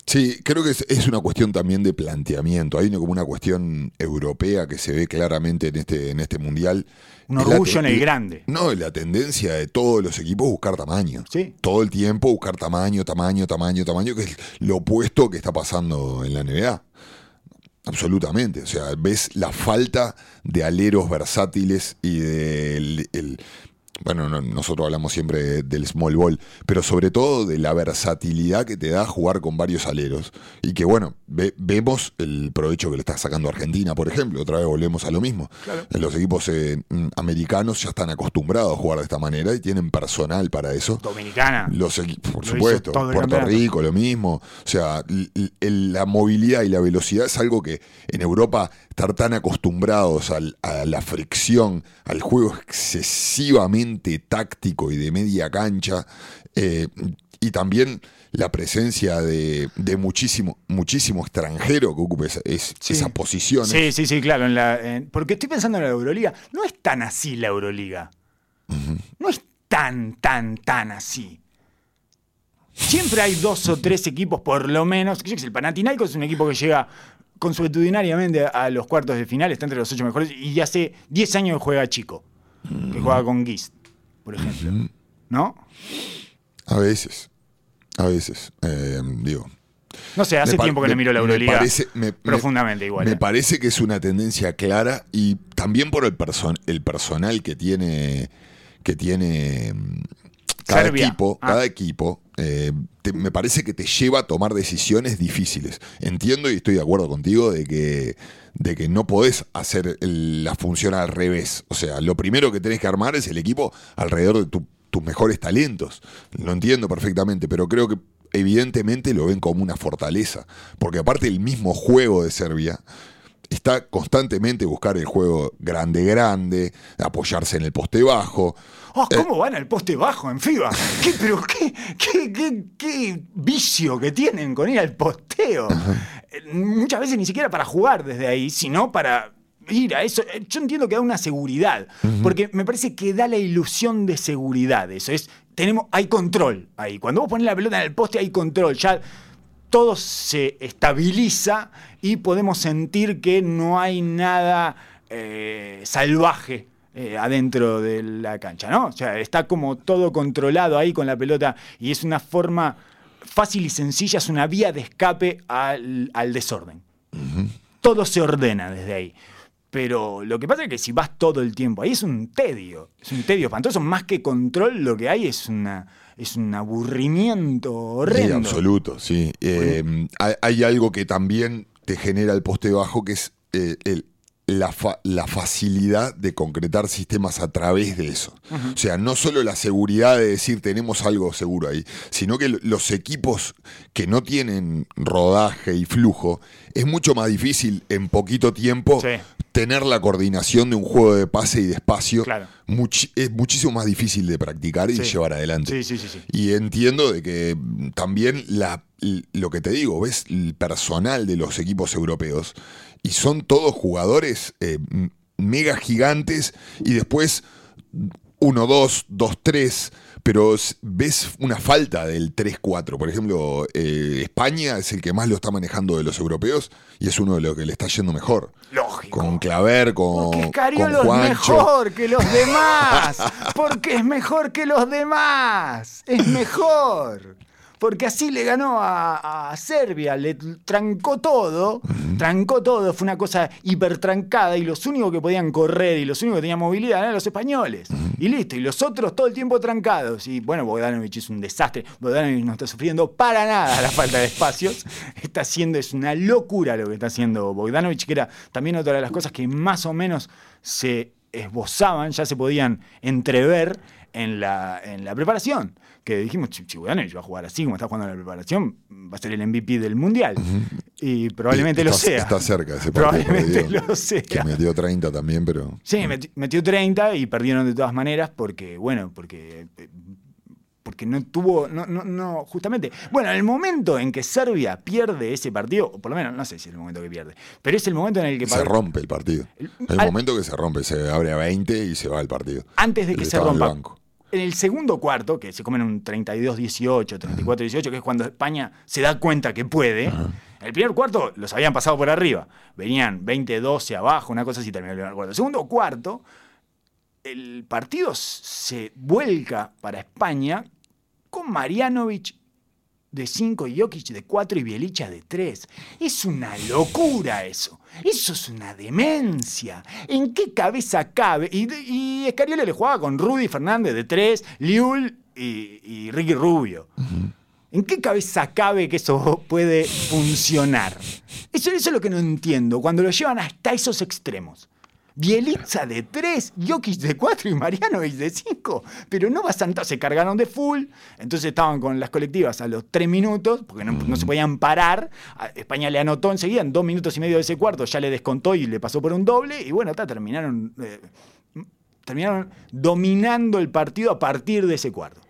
Sí, creo que es, es una cuestión también de planteamiento. Hay como una cuestión europea que se ve claramente en este, en este mundial. Un orgullo en el grande. No, es la tendencia de todos los equipos buscar tamaño. Sí. Todo el tiempo buscar tamaño, tamaño, tamaño, tamaño, que es lo opuesto que está pasando en la NBA. Absolutamente. O sea, ves la falta de aleros versátiles y del. el- bueno, no- nosotros hablamos siempre de- del small ball, pero sobre todo de la versatilidad que te da jugar con varios aleros. Y que, bueno, ve- vemos el provecho que le está sacando Argentina, por ejemplo. Otra vez volvemos a lo mismo. Los equipos eh, mm, americanos ya están acostumbrados a jugar de esta manera y tienen personal para eso. Dominicana. Los por Lo supuesto, Puerto. Rico lo mismo. O sea, la movilidad y la velocidad es algo que en Europa estar tan acostumbrados al- a la fricción, al juego excesivamente táctico y de media cancha, eh, y también la presencia de, de muchísimo, muchísimo extranjero que ocupe esa, es- Sí. esas posiciones. Sí, sí, sí, claro. en la- en- porque estoy pensando en la Euroliga. No es tan así la Euroliga. No es tan, tan, tan así. Siempre hay dos o tres equipos, por lo menos. El Panathinaikos es un equipo que llega consuetudinariamente a los cuartos de final, está entre los ocho mejores y hace 10 años juega chico, que juega con Gist, por ejemplo. ¿No? A veces. A veces. Eh, digo. No sé, hace tiempo que no miro la me Euroliga parece- me- me- profundamente igual. Me ¿eh? parece que es una tendencia clara y también por el, person- el personal que tiene, que tiene mm, cada Serbia. equipo, Ah. cada equipo. eh, te- me parece que te lleva a tomar decisiones difíciles. Entiendo y estoy de acuerdo contigo de que, de que no podés hacer el- la función al revés. O sea, lo primero que tenés que armar es el equipo alrededor de tu- tus mejores talentos. Lo entiendo perfectamente, pero creo que evidentemente lo ven como una fortaleza. Porque aparte el mismo juego de Serbia está constantemente buscar el juego grande, grande, apoyarse en el poste bajo. Oh, ¿Cómo van al poste bajo en FIBA? ¿Qué, pero qué, qué, qué- qué vicio que tienen con ir al posteo. Eh, Muchas veces ni siquiera para jugar desde ahí, sino para ir a eso. Eh, Yo entiendo que da una seguridad, porque me parece que da la ilusión de seguridad. Eso es, tenemos, hay control ahí. Cuando vos pones la pelota en el poste hay control. Ya todo se estabiliza y podemos sentir que no hay nada eh, salvaje eh, adentro de la cancha, ¿no? O sea, está como todo controlado ahí con la pelota y es una forma fácil y sencilla, es una vía de escape al, al desorden. Todo se ordena desde ahí. Pero lo que pasa es que si vas todo el tiempo ahí es un tedio, es un tedio espantoso, más que control lo que hay es una es un aburrimiento Sí, horrendo. absoluto, sí. Eh, hay, hay algo que también te genera el poste bajo, que es eh, el- la, fa- la facilidad de concretar sistemas a través de eso. O sea, no solo la seguridad de decir tenemos algo seguro ahí, sino que lo- los equipos que no tienen rodaje y flujo, es mucho más difícil en poquito tiempo Sí. tener la coordinación de un juego de pase y de espacio. Claro. Es muchísimo más difícil de practicar y Sí. llevar adelante. Sí, sí, sí, sí. Y entiendo de que también la, lo que te digo, ves el personal de los equipos europeos y son todos jugadores eh, mega gigantes y después 1, 2, 2, 3, pero ves una falta del 3-4. Por ejemplo, eh, España es el que más lo está manejando de los europeos y es uno de los que le está yendo mejor. Lógico. Con Claver, con, Porque con Scariolo es Juancho. mejor que los demás. Porque es mejor que los demás. Es mejor. Porque así le ganó a, a Serbia, le trancó todo, trancó todo, fue una cosa hipertrancada y los únicos que podían correr y los únicos que tenían movilidad eran los españoles. Y listo, y los otros todo el tiempo trancados. Y bueno, Bogdanovich es un desastre, Bogdanovich no está sufriendo para nada la falta de espacios, está haciendo, es una locura lo que está haciendo Bogdanovich, que era también otra de las cosas que más o menos se esbozaban, ya se podían entrever en la, en la preparación. Que dijimos, Bogdanovich va a jugar así como está jugando en la preparación, va a ser el MVP del Mundial. Y probablemente lo Está- sea. Está cerca ese partido. Probablemente lo sea. Que metió 30 también, pero... Sí, meti- metió 30 y perdieron de todas maneras porque, bueno, porque, eh, porque no tuvo, no, no, no, justamente. Bueno, en el momento en que Serbia pierde ese partido, o por lo menos no sé si es el momento que pierde, pero es el momento en el que Se rompe el partido. El- Hay un al- momento que se rompe, se abre a 20 y se va el partido. antes de que se el rompa. banco. En el segundo cuarto, que se comen un 32-18, 34-18, que es cuando España se da cuenta que puede. En el primer cuarto los habían pasado por arriba. Venían 20-12 abajo, una cosa así terminó el primer cuarto. El segundo cuarto, el partido se vuelca para España con Marianovic de 5 y Jokic de 4 y Bielicha de 3. Es una locura eso. Eso es una demencia. ¿En qué cabeza cabe? Y, y Escariolo le jugaba con Rudy Fernández de 3, Liul y, y Ricky Rubio. ¿En qué cabeza cabe que eso puede funcionar? Eso, eso es lo que no entiendo, cuando lo llevan hasta esos extremos. Bielitza de 3, Jokic de 4 y Marianovic de 5. Pero no bastante, se cargaron de full. Entonces estaban con las colectivas a los 3 minutos, porque no, no se podían parar. A- España le anotó enseguida, en 2 minutos y medio de ese cuarto, ya le descontó y le pasó por un doble. Y bueno, ta, terminaron, eh, terminaron dominando el partido a partir de ese cuarto.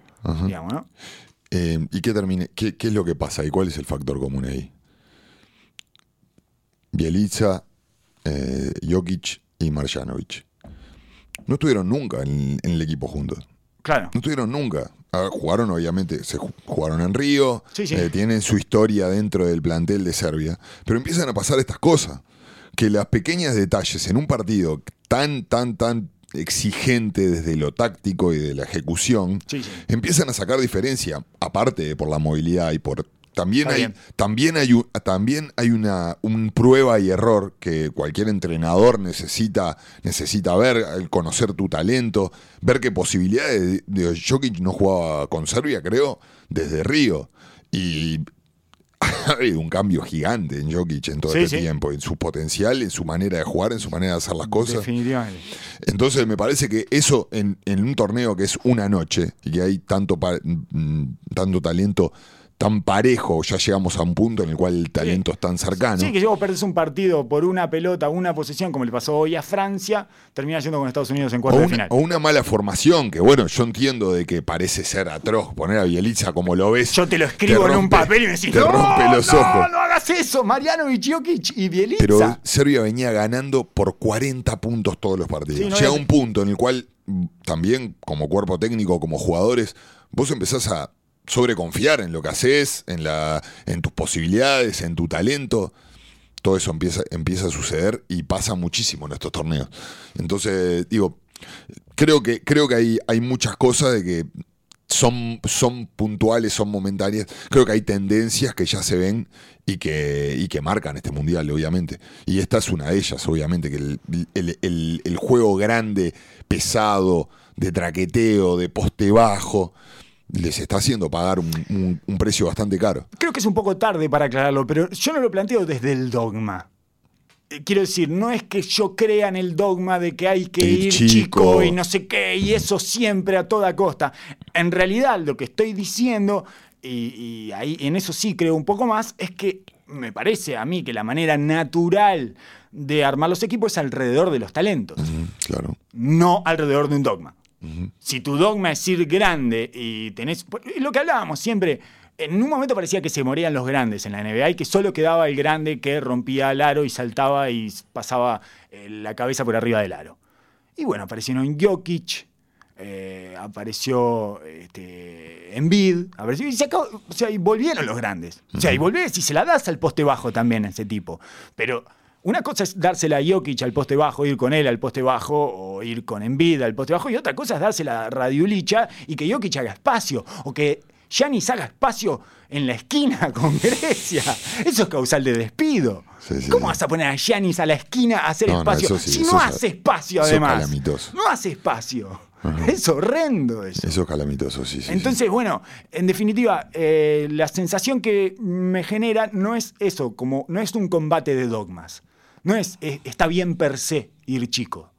Digamos, ¿no? Eh, ¿Y qué, termine, qué, qué es lo que pasa y cuál es el factor común ahí? Bielitsa, eh, Jokic y Marjanovic. No estuvieron nunca en, en el equipo juntos. Claro. No tuvieron nunca. A ver, jugaron, obviamente, se ju- jugaron en Río, Sí, sí. eh, tienen su historia dentro del plantel de Serbia, pero empiezan a pasar estas cosas, que las pequeños detalles en un partido tan, tan, tan exigente desde lo táctico y de la ejecución, Sí, sí. empiezan a sacar diferencia, aparte de por la movilidad y por... También Está hay, bien. también hay, un- también hay una un prueba y error que cualquier entrenador necesita, necesita ver, el conocer tu talento, ver qué posibilidades. De, Jokic no jugaba con Serbia, creo, desde Río. Y ha habido un cambio gigante en Jokic en todo Sí, este sí. tiempo, en su potencial, en su manera de jugar, en su manera de hacer las cosas. Definitivamente. Entonces me parece que eso en, en un torneo que es una noche y que hay tanto, mm, tanto talento tan parejo, ya llegamos a un punto en el cual el talento es tan cercano. Sí, que vos perdés un partido por una pelota, una posesión, como le pasó hoy a Francia, termina yendo con Estados Unidos en cuarto de final. o una mala formación, que bueno, yo entiendo de que parece ser atroz poner a Bielitsa como lo ves. Yo te lo escribo en un papel y me decís, te no, rompe los no, ojos. no hagas eso, Mariano Jokic y Bielitsa. Pero Serbia venía ganando por 40 puntos todos los partidos. Sí, no Llega un punto en el cual también como cuerpo técnico, como jugadores, vos empezás a sobreconfiar en lo que haces, en, la, en tus posibilidades, en tu talento. Todo eso empieza, empieza a suceder y pasa muchísimo en estos torneos. Entonces, digo, creo que, creo que hay, hay muchas cosas de que son, son puntuales, son momentáneas. Creo que hay tendencias que ya se ven y que, y que marcan este mundial, obviamente. Y esta es una de ellas, obviamente, que el, el- el- el juego grande, pesado, de traqueteo, de poste bajo, les está haciendo pagar un, un- un precio bastante caro. Creo que es un poco tarde para aclararlo, pero yo no lo planteo desde el dogma. Eh, Quiero decir, no es que yo crea en el dogma de que hay que ir ir chico. chico. y no sé qué, y eso siempre a toda costa. En realidad, lo que estoy diciendo, y, y ahí en eso sí creo un poco más, es que me parece a mí que la manera natural de armar los equipos es alrededor de los talentos, Claro. no alrededor de un dogma. Si tu dogma es ir grande y tenés. Lo que hablábamos siempre. En un momento parecía que se morían los grandes en la NBA y que solo quedaba el grande que rompía el aro y saltaba y pasaba eh, la cabeza por arriba del aro. Y bueno, aparecieron Jokic, eh, apareció este, Embiid, apareció, y, se acabó- o sea, y volvieron los grandes. O sea, y volvés y se la das al poste bajo también a ese tipo. Pero una cosa es dársela a Jokic al poste bajo, ir con él al poste bajo, o ir con Embiid al poste bajo, y otra cosa es dársela a Radiulicha y que Jokic haga espacio, o que Giannis haga espacio en la esquina con Grecia. Eso es causal de despido. Sí, sí, ¿Cómo sí. vas a poner a Giannis a la esquina a hacer No, espacio? si no hace espacio, además. calamitoso. No hace espacio. Es horrendo eso. Eso es calamitoso, sí, sí. sí. Entonces, bueno, en definitiva, eh, la sensación que me genera no es eso, como no es un combate de dogmas. No es, eh, está bien per se ir chico.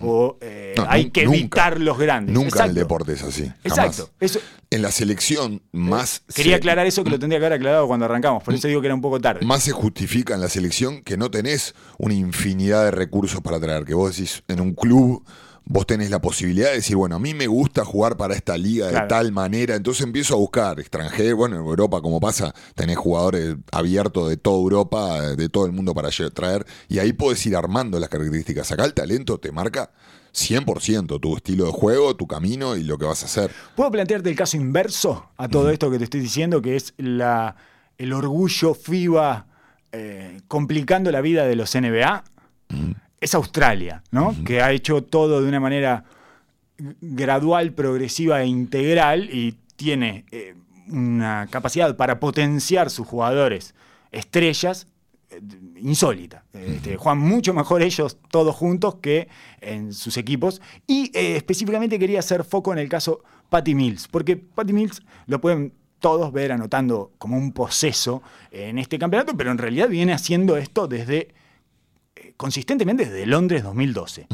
O eh, No, hay que nunca. evitar los grandes. Nunca en Exacto. el deporte es así. jamás. Exacto. Eso, En la selección más quería se- aclarar eso que lo tendría que haber aclarado cuando arrancamos. Por eso digo que era un poco tarde. más se justifica en la selección que no tenés una infinidad de recursos para traer. Que vos decís, en un club, vos tenés la posibilidad de decir, bueno, a mí me gusta jugar para esta liga Claro. de tal manera. Entonces empiezo a buscar extranjeros. Bueno, en Europa, como pasa, tenés jugadores abiertos de toda Europa, de todo el mundo para traer. Y ahí podés ir armando las características. Acá el talento te marca 100% tu estilo de juego, tu camino y lo que vas a hacer. ¿Puedo plantearte el caso inverso a todo esto que te estoy diciendo, que es la, el orgullo FIBA eh, complicando la vida de los NBA? Es Australia, ¿no? Que ha hecho todo de una manera gradual, progresiva e integral y tiene eh, una capacidad para potenciar sus jugadores estrellas eh, insólita. Este, juegan mucho mejor ellos todos juntos que en sus equipos. Y eh, específicamente quería hacer foco en el caso Patty Mills, porque Patty Mills lo pueden todos ver anotando como un poseso en este campeonato, pero en realidad viene haciendo esto desde eh, consistentemente desde Londres 2012.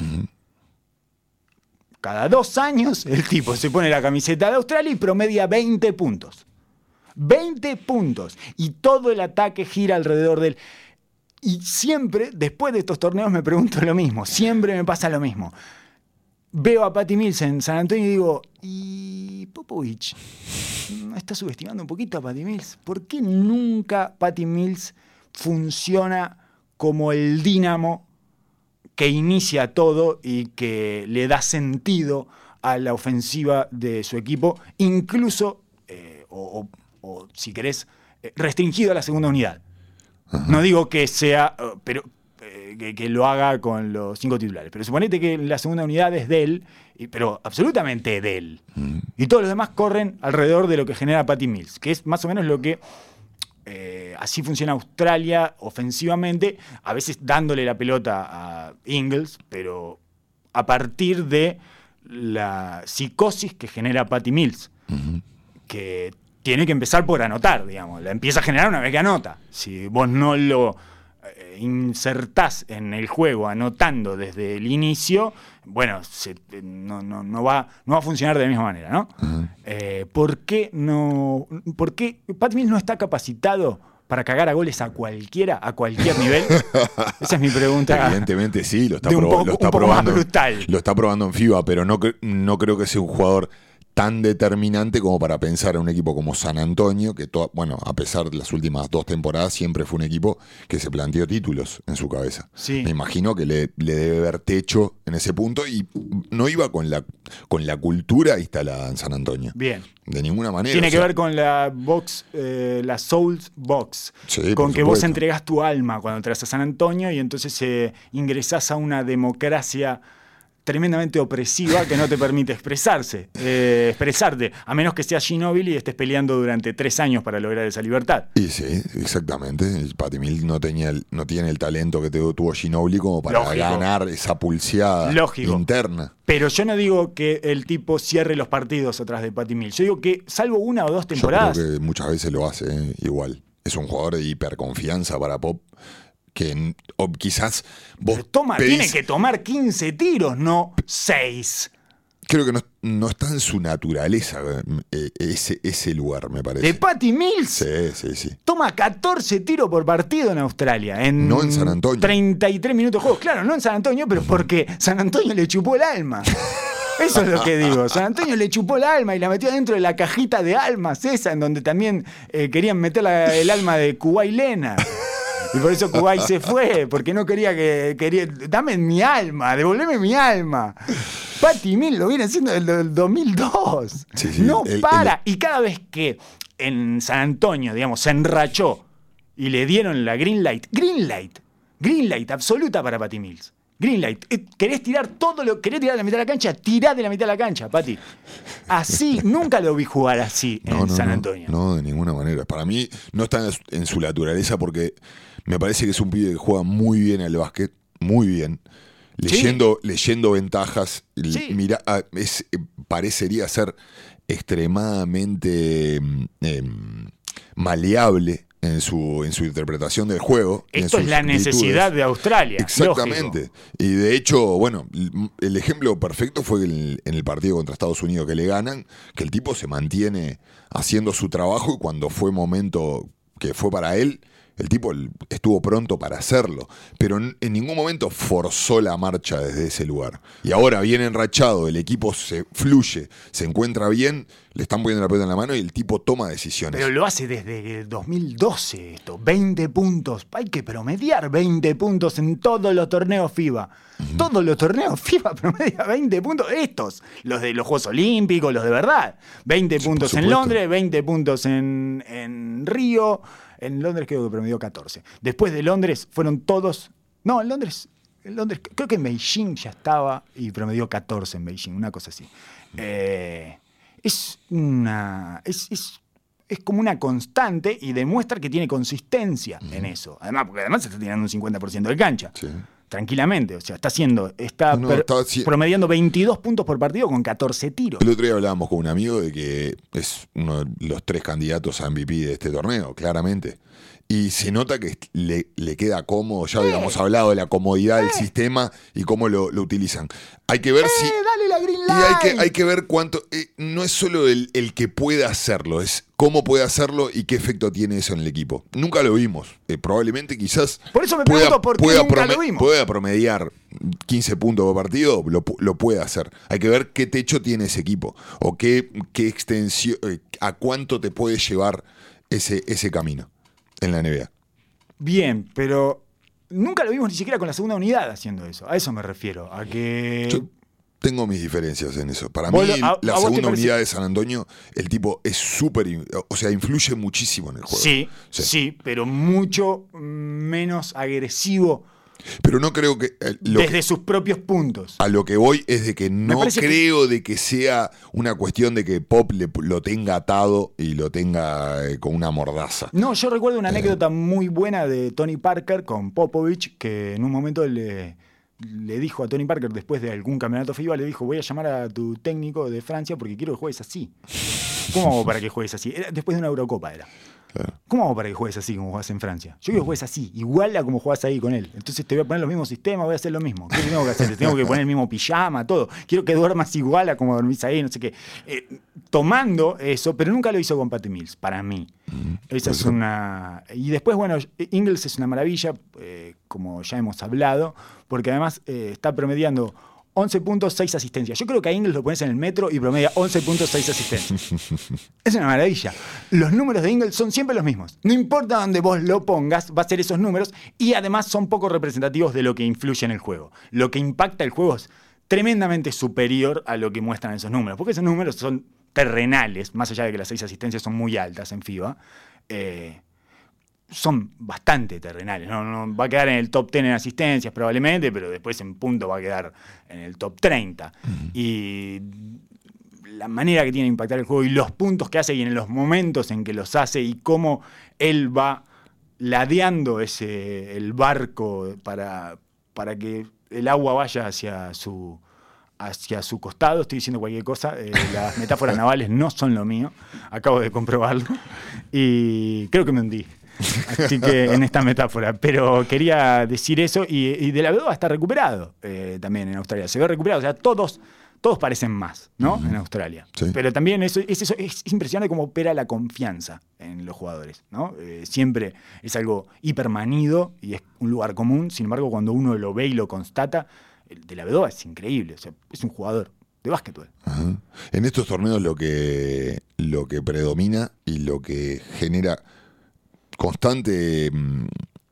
Cada dos años el tipo se pone la camiseta de Australia y promedia 20 puntos. 20 puntos. Y todo el ataque gira alrededor de él. Y siempre, después de estos torneos, me pregunto lo mismo. Siempre me pasa lo mismo. Veo a Patty Mills en San Antonio y digo, ¿y Popovich? ¿No está subestimando un poquito a Patty Mills? ¿Por qué nunca Patty Mills funciona como el dínamo que inicia todo y que le da sentido a la ofensiva de su equipo, incluso, eh, o, o- o, si querés, eh, restringido a la segunda unidad. No digo que sea, eh, pero eh, que, que lo haga con los cinco titulares. Pero suponete que la segunda unidad es de él, pero absolutamente de él. Y todos los demás corren alrededor de lo que genera Patty Mills, que es más o menos lo que eh, así funciona Australia ofensivamente, a veces dándole la pelota a Ingles, pero a partir de la psicosis que genera Patty Mills, que tiene que empezar por anotar, digamos, la empieza a generar una vez que anota. Si vos no lo insertás en el juego anotando desde el inicio, bueno, se- no, no- no va, no va a funcionar de la misma manera, ¿no? Eh, ¿Por qué no? ¿Por qué Pat Mills no está capacitado para cagar a goles a cualquiera, a cualquier nivel? Esa es mi pregunta. Evidentemente sí, lo está, de un proba- poco- lo está un poco más probando. brutal. Lo está probando en FIBA, pero no, no creo que sea un jugador tan determinante como para pensar en un equipo como San Antonio, que bueno, a pesar de las últimas dos temporadas, siempre fue un equipo que se planteó títulos en su cabeza. Sí. Me imagino que le, le debe ver techo en ese punto y no iba con la, con la cultura instalada en San Antonio. Bien. De ninguna manera. Tiene que sea, ver con la box, eh, la Souls Box. Sí, con que vos entregás tu alma cuando entras a San Antonio y entonces eh, ingresás a una democracia tremendamente opresiva que no te permite expresarse, eh, expresarte, a menos que seas Ginóbili y estés peleando durante tres años para lograr esa libertad. Y sí, exactamente. Patty Mills no, tenía el- no tiene el talento que tuvo Ginobili como para Lógico. ganar esa pulseada Lógico. interna. Pero yo no digo que el tipo cierre los partidos atrás de Patty Mills. Yo digo que, salvo una o dos Yo creo temporadas, que muchas veces lo hace eh, igual. Es un jugador de hiperconfianza para Pop que o quizás vos pero toma, pedís- tiene que tomar 15 tiros, no 6. creo que no, no está en su naturaleza eh, ese, ese lugar, me parece. De Patty Mills. Sí, sí, sí. Toma 14 tiros por partido en Australia. En No en San Antonio. 33 minutos de juego. Claro, no en San Antonio, pero porque San Antonio le chupó el alma. Eso es lo que digo. San Antonio le chupó el alma y la metió dentro de la cajita de almas, esa, en donde también eh, querían meter la- el alma de Kuwait Lena. Y por eso Kuwait se fue, porque no quería que. Quería, dame mi alma, devolveme mi alma. Patty Mills lo viene haciendo desde el 2002. Sí, sí, no el- para. Y cada vez que en San Antonio, digamos, se enrachó y le dieron la green light, green light, green light absoluta para Patty Mills. Green light. Eh, ¿Querés tirar todo lo querés tirar de la mitad de la cancha? Tirá de la mitad de la cancha, Patty. Así, nunca lo vi jugar así en No, San Antonio. No, de ninguna manera. Para mí no está en su- naturaleza porque me parece que es un pibe que juega muy bien al básquet, muy bien. Leyendo, leyendo ventajas, Sí. mira, ah, es, eh, parecería ser extremadamente mm, em, maleable en su, en su interpretación del juego. Esto es la virtudes. necesidad de Australia. Exactamente. lógico. Y de hecho, bueno, el ejemplo perfecto fue el- en el partido contra Estados Unidos que le ganan, que el tipo se mantiene haciendo su trabajo y cuando fue momento que fue para él, el tipo estuvo pronto para hacerlo, pero en, ningún momento forzó la marcha desde ese lugar. Y ahora viene enrachado, el equipo se fluye, se encuentra bien, le están poniendo la pelota en la mano y el tipo toma decisiones. Pero lo hace desde el 2012 esto. 20 puntos. Hay que promediar 20 puntos en todos los torneos FIBA. Todos los torneos FIBA promedia 20 puntos. Estos, los de los Juegos Olímpicos, los de verdad. 20 Sí, por puntos en. Londres, 20 puntos en, en Río. En Londres creo que promedió 14. Después de Londres fueron todos... No, en Londres... En Londres, creo que en Beijing ya estaba y promedió 14 en Beijing, una cosa así. Eh, es una. Es, es- es como una constante y demuestra que tiene consistencia en eso. Además, porque además se está tirando un 50% de cancha. Sí. Tranquilamente. O sea, está haciendo. Está, No, está promediando 22 puntos por partido con 14 tiros. El otro día hablábamos con un amigo de que es uno de los tres candidatos a MVP de este torneo, claramente. Y se nota que le, le queda cómodo, ya habíamos hablado de la comodidad del sistema y cómo lo, lo utilizan. Hay que ver si... ¡Eh, dale la green Y hay que, hay que ver cuánto... eh, no es solo el, el que puede hacerlo, es cómo puede hacerlo y qué efecto tiene eso en el equipo. Nunca lo vimos. Eh, probablemente quizás... Por eso me pregunto por qué nunca lo vimos. pueda promediar 15 puntos por partido, lo, lo puede hacer. Hay que ver qué techo tiene ese equipo o qué, qué extensión, eh, a cuánto te puede llevar ese, ese camino en la NBA. Bien, pero nunca lo vimos ni siquiera con la segunda unidad haciendo eso. A eso me refiero. A que. Yo- Tengo mis diferencias en eso. Para mí, a- la a segunda unidad de San Antonio, el tipo es súper. O sea, influye muchísimo en el juego. Sí, Sí. sí, pero mucho menos agresivo Pero no creo que. eh, lo desde que- sus propios puntos. a lo que voy es de que no parece que- creo de que sea una cuestión de que Pop le- lo tenga atado y lo tenga eh, con una mordaza. No, yo recuerdo Eh. una anécdota muy buena de Tony Parker con Popovich, que en un momento le, le dijo a Tony Parker, después de algún campeonato FIBA, le dijo, voy a llamar a tu técnico de Francia porque quiero que juegues así. ¿Cómo para que juegues así? Era después de una Eurocopa era. Claro. ¿Cómo hago para que juegues así como jugás en Francia? Yo quiero que juegues así, igual a como jugás ahí con él. Entonces te voy a poner los mismos sistemas, voy a hacer lo mismo. ¿Qué tengo que hacer? Te tengo que poner el mismo pijama, todo. Quiero que duermas igual a como dormís ahí, no sé qué. Eh, tomando eso, pero nunca lo hizo con Patty Mills, para mí. Esa es una. Y después, bueno, Ingles es una maravilla, eh, como ya hemos hablado, porque además eh, está promediando 11 puntos, 6 asistencias. Yo creo que a Ingles lo pones en el metro y promedia 11 puntos, 6 asistencias. es una maravilla. Los números de Ingles son siempre los mismos. No importa dónde vos lo pongas, va a ser esos números y además son poco representativos de lo que influye en el juego. Lo que impacta el juego es tremendamente superior a lo que muestran esos números, porque esos números son terrenales, más allá de que las 6 asistencias son muy altas en FIBA. eh, son bastante terrenales. ¿no? No va a quedar en el top 10 en asistencias probablemente, pero después en punto va a quedar en el top 30. Y la manera que tiene de impactar el juego y los puntos que hace y en los momentos en que los hace y cómo él va ladeando ese, el barco para, para que el agua vaya hacia su, hacia su costado. Estoy diciendo cualquier cosa. eh, las metáforas navales no son lo mío. Acabo de comprobarlo. Y creo que me hundí. Así que en esta metáfora. Pero quería decir eso. Y, y de la Vedova está recuperado eh, también en Australia. Se ve recuperado. O sea, todos. Todos parecen más, ¿no? En Australia. Sí. Pero también eso, es, eso, es impresionante cómo opera la confianza en los jugadores, ¿no? Eh, siempre es algo hipermanido y es un lugar común. Sin embargo, cuando uno lo ve y lo constata, el de la Vedova es increíble. O sea, es un jugador de básquetbol. Ajá. En estos torneos lo que, lo que predomina y lo que genera constante mm,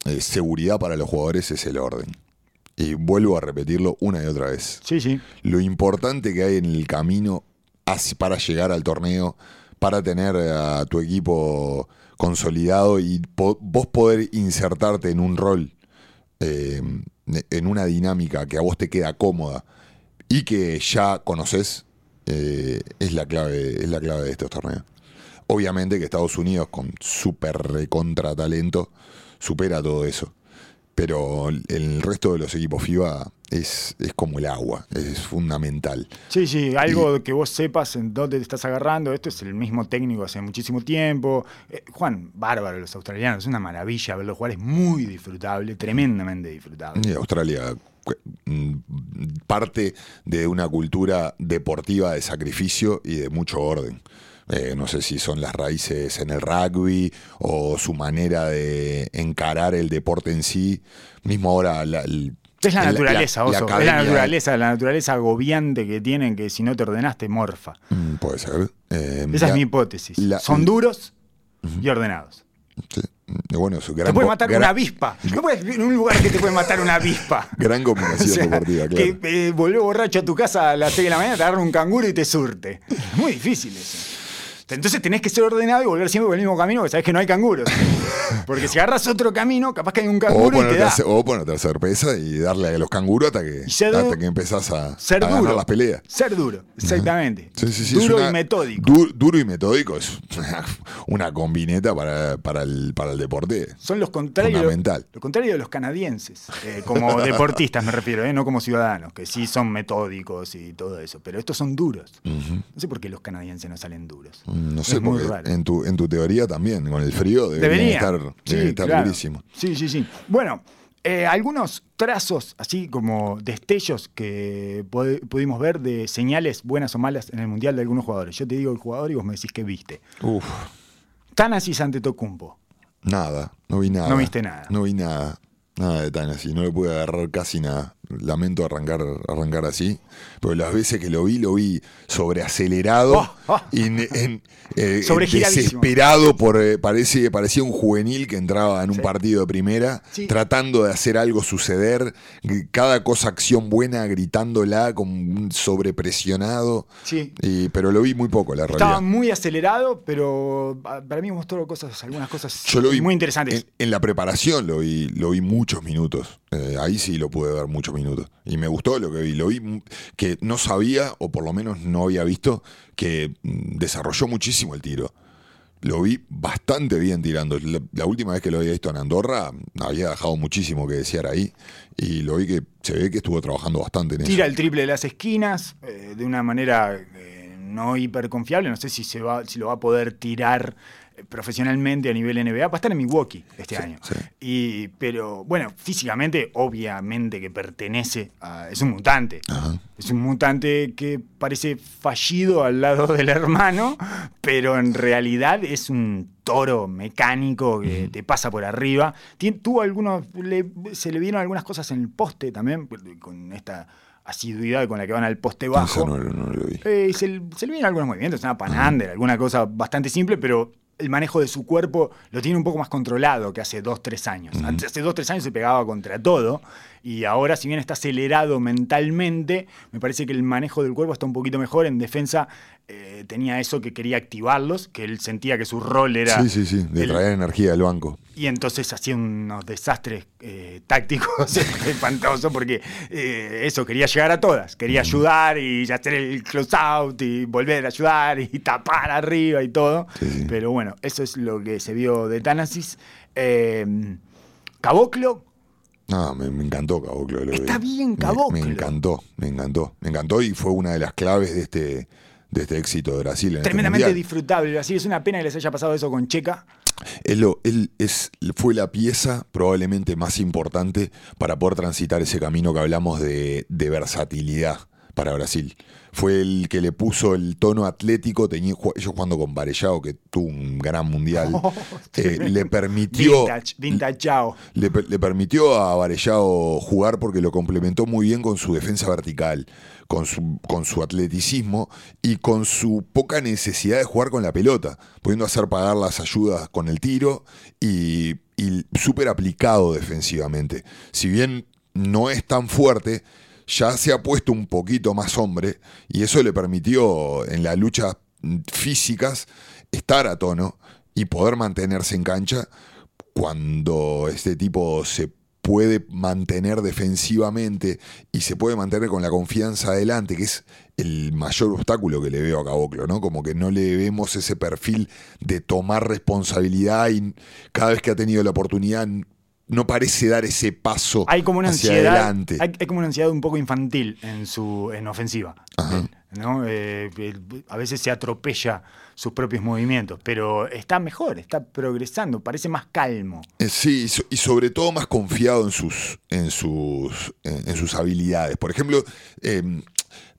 eh, seguridad para los jugadores es el orden. Y vuelvo a repetirlo una y otra vez. Sí, sí. Lo importante que hay en el camino para llegar al torneo, para tener a tu equipo consolidado y po- vos poder insertarte en un rol, eh, en una dinámica que a vos te queda cómoda y que ya conoces, eh, es, la clave, es la clave de estos torneos. Obviamente que Estados Unidos, con súper recontra talento, supera todo eso. Pero el- resto de los equipos FIBA es, es como el agua, es fundamental. Sí, sí, algo que vos sepas en dónde te estás agarrando. Esto es el mismo técnico hace muchísimo tiempo. Eh, Juan, bárbaro los australianos, es una maravilla verlos jugar, es muy disfrutable, tremendamente disfrutable. Y Australia mm, parte de una cultura deportiva de sacrificio y de mucho orden. Eh, no sé si son las raíces en el rugby o su manera de encarar el deporte en sí. Mismo ahora la, el- Es la naturaleza, oso, es la naturaleza, la naturaleza agobiante que tienen que si no te ordenaste morfa. Mm, Puede ser. Eh, Esa la- es mi hipótesis. la- Son duros y ordenados. sí. Bueno, su Te puede matar gran- una avispa. No puedes en un lugar que te puede matar una avispa. gran combinación O sea, deportiva, claro. Que eh, volvés borracho a tu casa a las 6 de la mañana, te agarra un canguro y te surte. Es muy difícil eso. Entonces tenés que ser ordenado y volver siempre por el mismo camino porque sabés que no hay canguros. Porque si agarras otro camino, capaz que hay un O canguro y te ponerte, a da. o ponerte a hacer pesa y darle a los canguros hasta que, ser hasta que empezás a, Ser a ganar duro. las peleas. Ser duro, exactamente. Sí, sí, sí, duro una- y metódico. du- duro y metódico es una, una combineta para, para, el, para el deporte. Son los contrarios, Fundamental. lo contrario de los canadienses, eh, como deportistas me refiero, eh, no como ciudadanos, que sí son metódicos y todo eso, pero estos son duros. No sé por qué los canadienses no salen duros. No sé, porque en tu, en tu teoría también, con el frío, deberían Debería. estar, Sí, deben estar claro. durísimos. Sí, sí, sí. Bueno, eh, algunos trazos, así como destellos que pudimos ver de señales buenas o malas en el Mundial de algunos jugadores. Yo te digo el jugador y vos me decís que viste. Uf, Tanasis ante Tocumpo. nada, no vi nada. No viste nada. No vi nada. Nada de tan así, no le pude agarrar casi nada. Lamento arrancar, arrancar así, pero las veces que lo vi, lo vi sobreacelerado, Oh, oh. en- en- eh, desesperado por eh, parece, parecía un juvenil que entraba en un Sí. partido de primera, Sí. tratando de hacer algo suceder, cada cosa acción buena, gritándola como un sobrepresionado. Sí. Y- pero lo vi muy poco, la realidad. Estaba muy acelerado, pero ah, para mí mostró cosas, algunas cosas Yo lo vi muy interesantes. En, en la preparación lo vi, lo vi muchos minutos. Eh, ahí sí lo pude ver muchos minutos. Y me gustó lo que vi. Lo vi mm, que no sabía, o por lo menos no había visto, que mm, desarrolló muchísimo el tiro. Lo vi bastante bien tirando. La, última vez que lo había visto en Andorra, había dejado muchísimo que desear ahí. Y lo vi que se ve que estuvo trabajando bastante en Tira eso. el triple de las esquinas eh, de una manera eh, no hiperconfiable. No sé si, se va, si lo va a poder tirar eh, profesionalmente a nivel NBA. Va a estar en Milwaukee este Sí, año. sí. Y, pero bueno, físicamente, obviamente que pertenece a. Es un mutante. Ajá. Es un mutante que parece fallido al lado del hermano, pero en realidad es un toro mecánico que te pasa por arriba. Tien- tuvo algunos, le- se le vieron algunas cosas en el poste también, con esta asiduidad con la que van al poste bajo. No, lo- no lo vi. Eh, se, le- se le vienen algunos movimientos, una panander, alguna cosa bastante simple, pero el manejo de su cuerpo lo tiene un poco más controlado que hace dos, tres años. Antes, hace dos, tres años se pegaba contra todo y ahora, si bien está acelerado mentalmente, me parece que el manejo del cuerpo está un poquito mejor. En defensa eh, tenía eso que quería activarlos, que él sentía que su rol era... Sí, sí, sí. De el- traer energía del banco. y entonces hacía unos desastres eh, tácticos espantosos porque eh, eso, quería llegar a todas. Quería ayudar y hacer el close out y volver a ayudar y tapar arriba y todo. Sí, sí. Pero bueno, eso es lo que se vio de Tánasis. Eh, Caboclo, No, me, me encantó Caboclo. lo Está bien Caboclo. Me, encantó, me encantó. Me encantó y fue una de las claves de este, de este éxito de Brasil. En este tremendamente disfrutable. Así es una pena que les haya pasado eso con Checa. Él, lo- él es, fue la pieza probablemente más importante para poder transitar ese camino que hablamos de, de versatilidad para Brasil. Fue el que le puso el tono atlético, tenía, ellos jugando con Varellao, que tuvo un gran mundial, eh, le permitió... Vintage, le permitió a Varellao jugar porque lo complementó muy bien con su defensa vertical, con su, con su atleticismo y con su poca necesidad de jugar con la pelota, pudiendo hacer pagar las ayudas con el tiro y, y súper aplicado defensivamente. Si bien no es tan fuerte, ya se ha puesto un poquito más hombre y eso le permitió en las luchas físicas estar a tono y poder mantenerse en cancha cuando este tipo se puede mantener defensivamente y se puede mantener con la confianza adelante, que es el mayor obstáculo que le veo a Caboclo, ¿no? Como que no le vemos ese perfil de tomar responsabilidad y cada vez que ha tenido la oportunidad no parece dar ese paso Hay como una hacia ansiedad. adelante. Hay, hay como una ansiedad un poco infantil en su en ofensiva. Ajá. ¿no? Eh, a veces se atropella sus propios movimientos, pero está mejor, está progresando, parece más calmo. Eh, Sí, y so- y sobre todo más confiado en sus, en sus, en, sus habilidades. Por ejemplo, eh,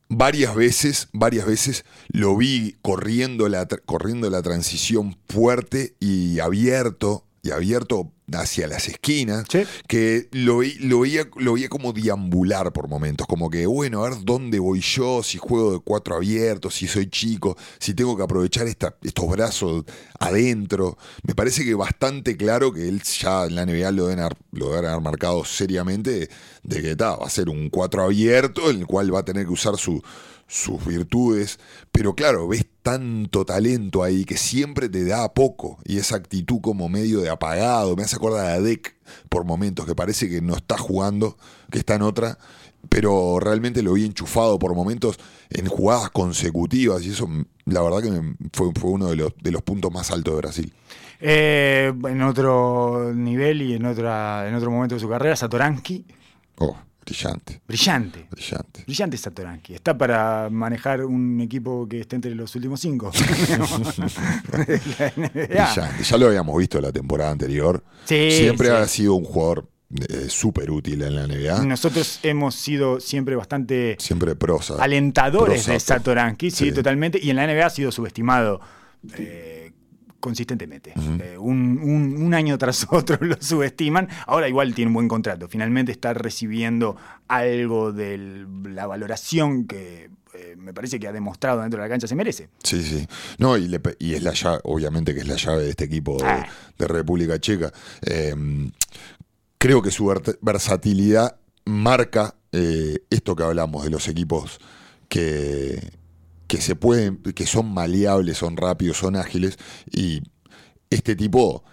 varias veces, varias veces lo vi corriendo la, corriendo la transición fuerte y abierto, y abierto hacia las esquinas, Sí. que lo, lo, veía, lo veía como deambular por momentos, como que, bueno, a ver dónde voy yo, si juego de cuatro abiertos, si soy chico, si tengo que aprovechar esta- estos brazos adentro. Me parece que bastante claro que él ya en la NBA lo deben haber, lo deben haber marcado seriamente de que ta, va a ser un cuatro abierto, en el cual va a tener que usar su- sus virtudes, pero claro, ves tanto talento ahí que siempre te da poco y esa actitud como medio de apagado, me hace acordar a Deck por momentos, que parece que no está jugando, que está en otra, pero realmente lo vi enchufado por momentos en jugadas consecutivas y eso la verdad que me- fue, fue uno de los, de los puntos más altos de Brasil. Eh, en otro nivel y en, otra, en otro momento de su carrera, Satoransky, Oh, brillante, brillante. brillante. Brillante Satoransky. Está para manejar un equipo que esté entre los últimos cinco. Brillante. Ya lo habíamos visto la temporada anterior. Sí, Siempre sí. ha sido un jugador eh, súper útil en la NBA. Nosotros hemos sido siempre bastante Siempre prosa. alentadores Prosa, de Satoransky, sí, sí. totalmente. Y en la NBA ha sido subestimado eh, consistentemente. Eh, un, un- un año tras otro lo subestiman. Ahora igual tiene un buen contrato. Finalmente está recibiendo algo de la valoración que eh, me parece que ha demostrado dentro de la cancha se merece. Sí, sí. No, y, le y es la llave, obviamente que es la llave de este equipo de, Ah. de República Checa. Eh, creo que su versatilidad marca esto que hablamos de los equipos que, que se pueden, que son maleables, son rápidos, son ágiles. Y este tipo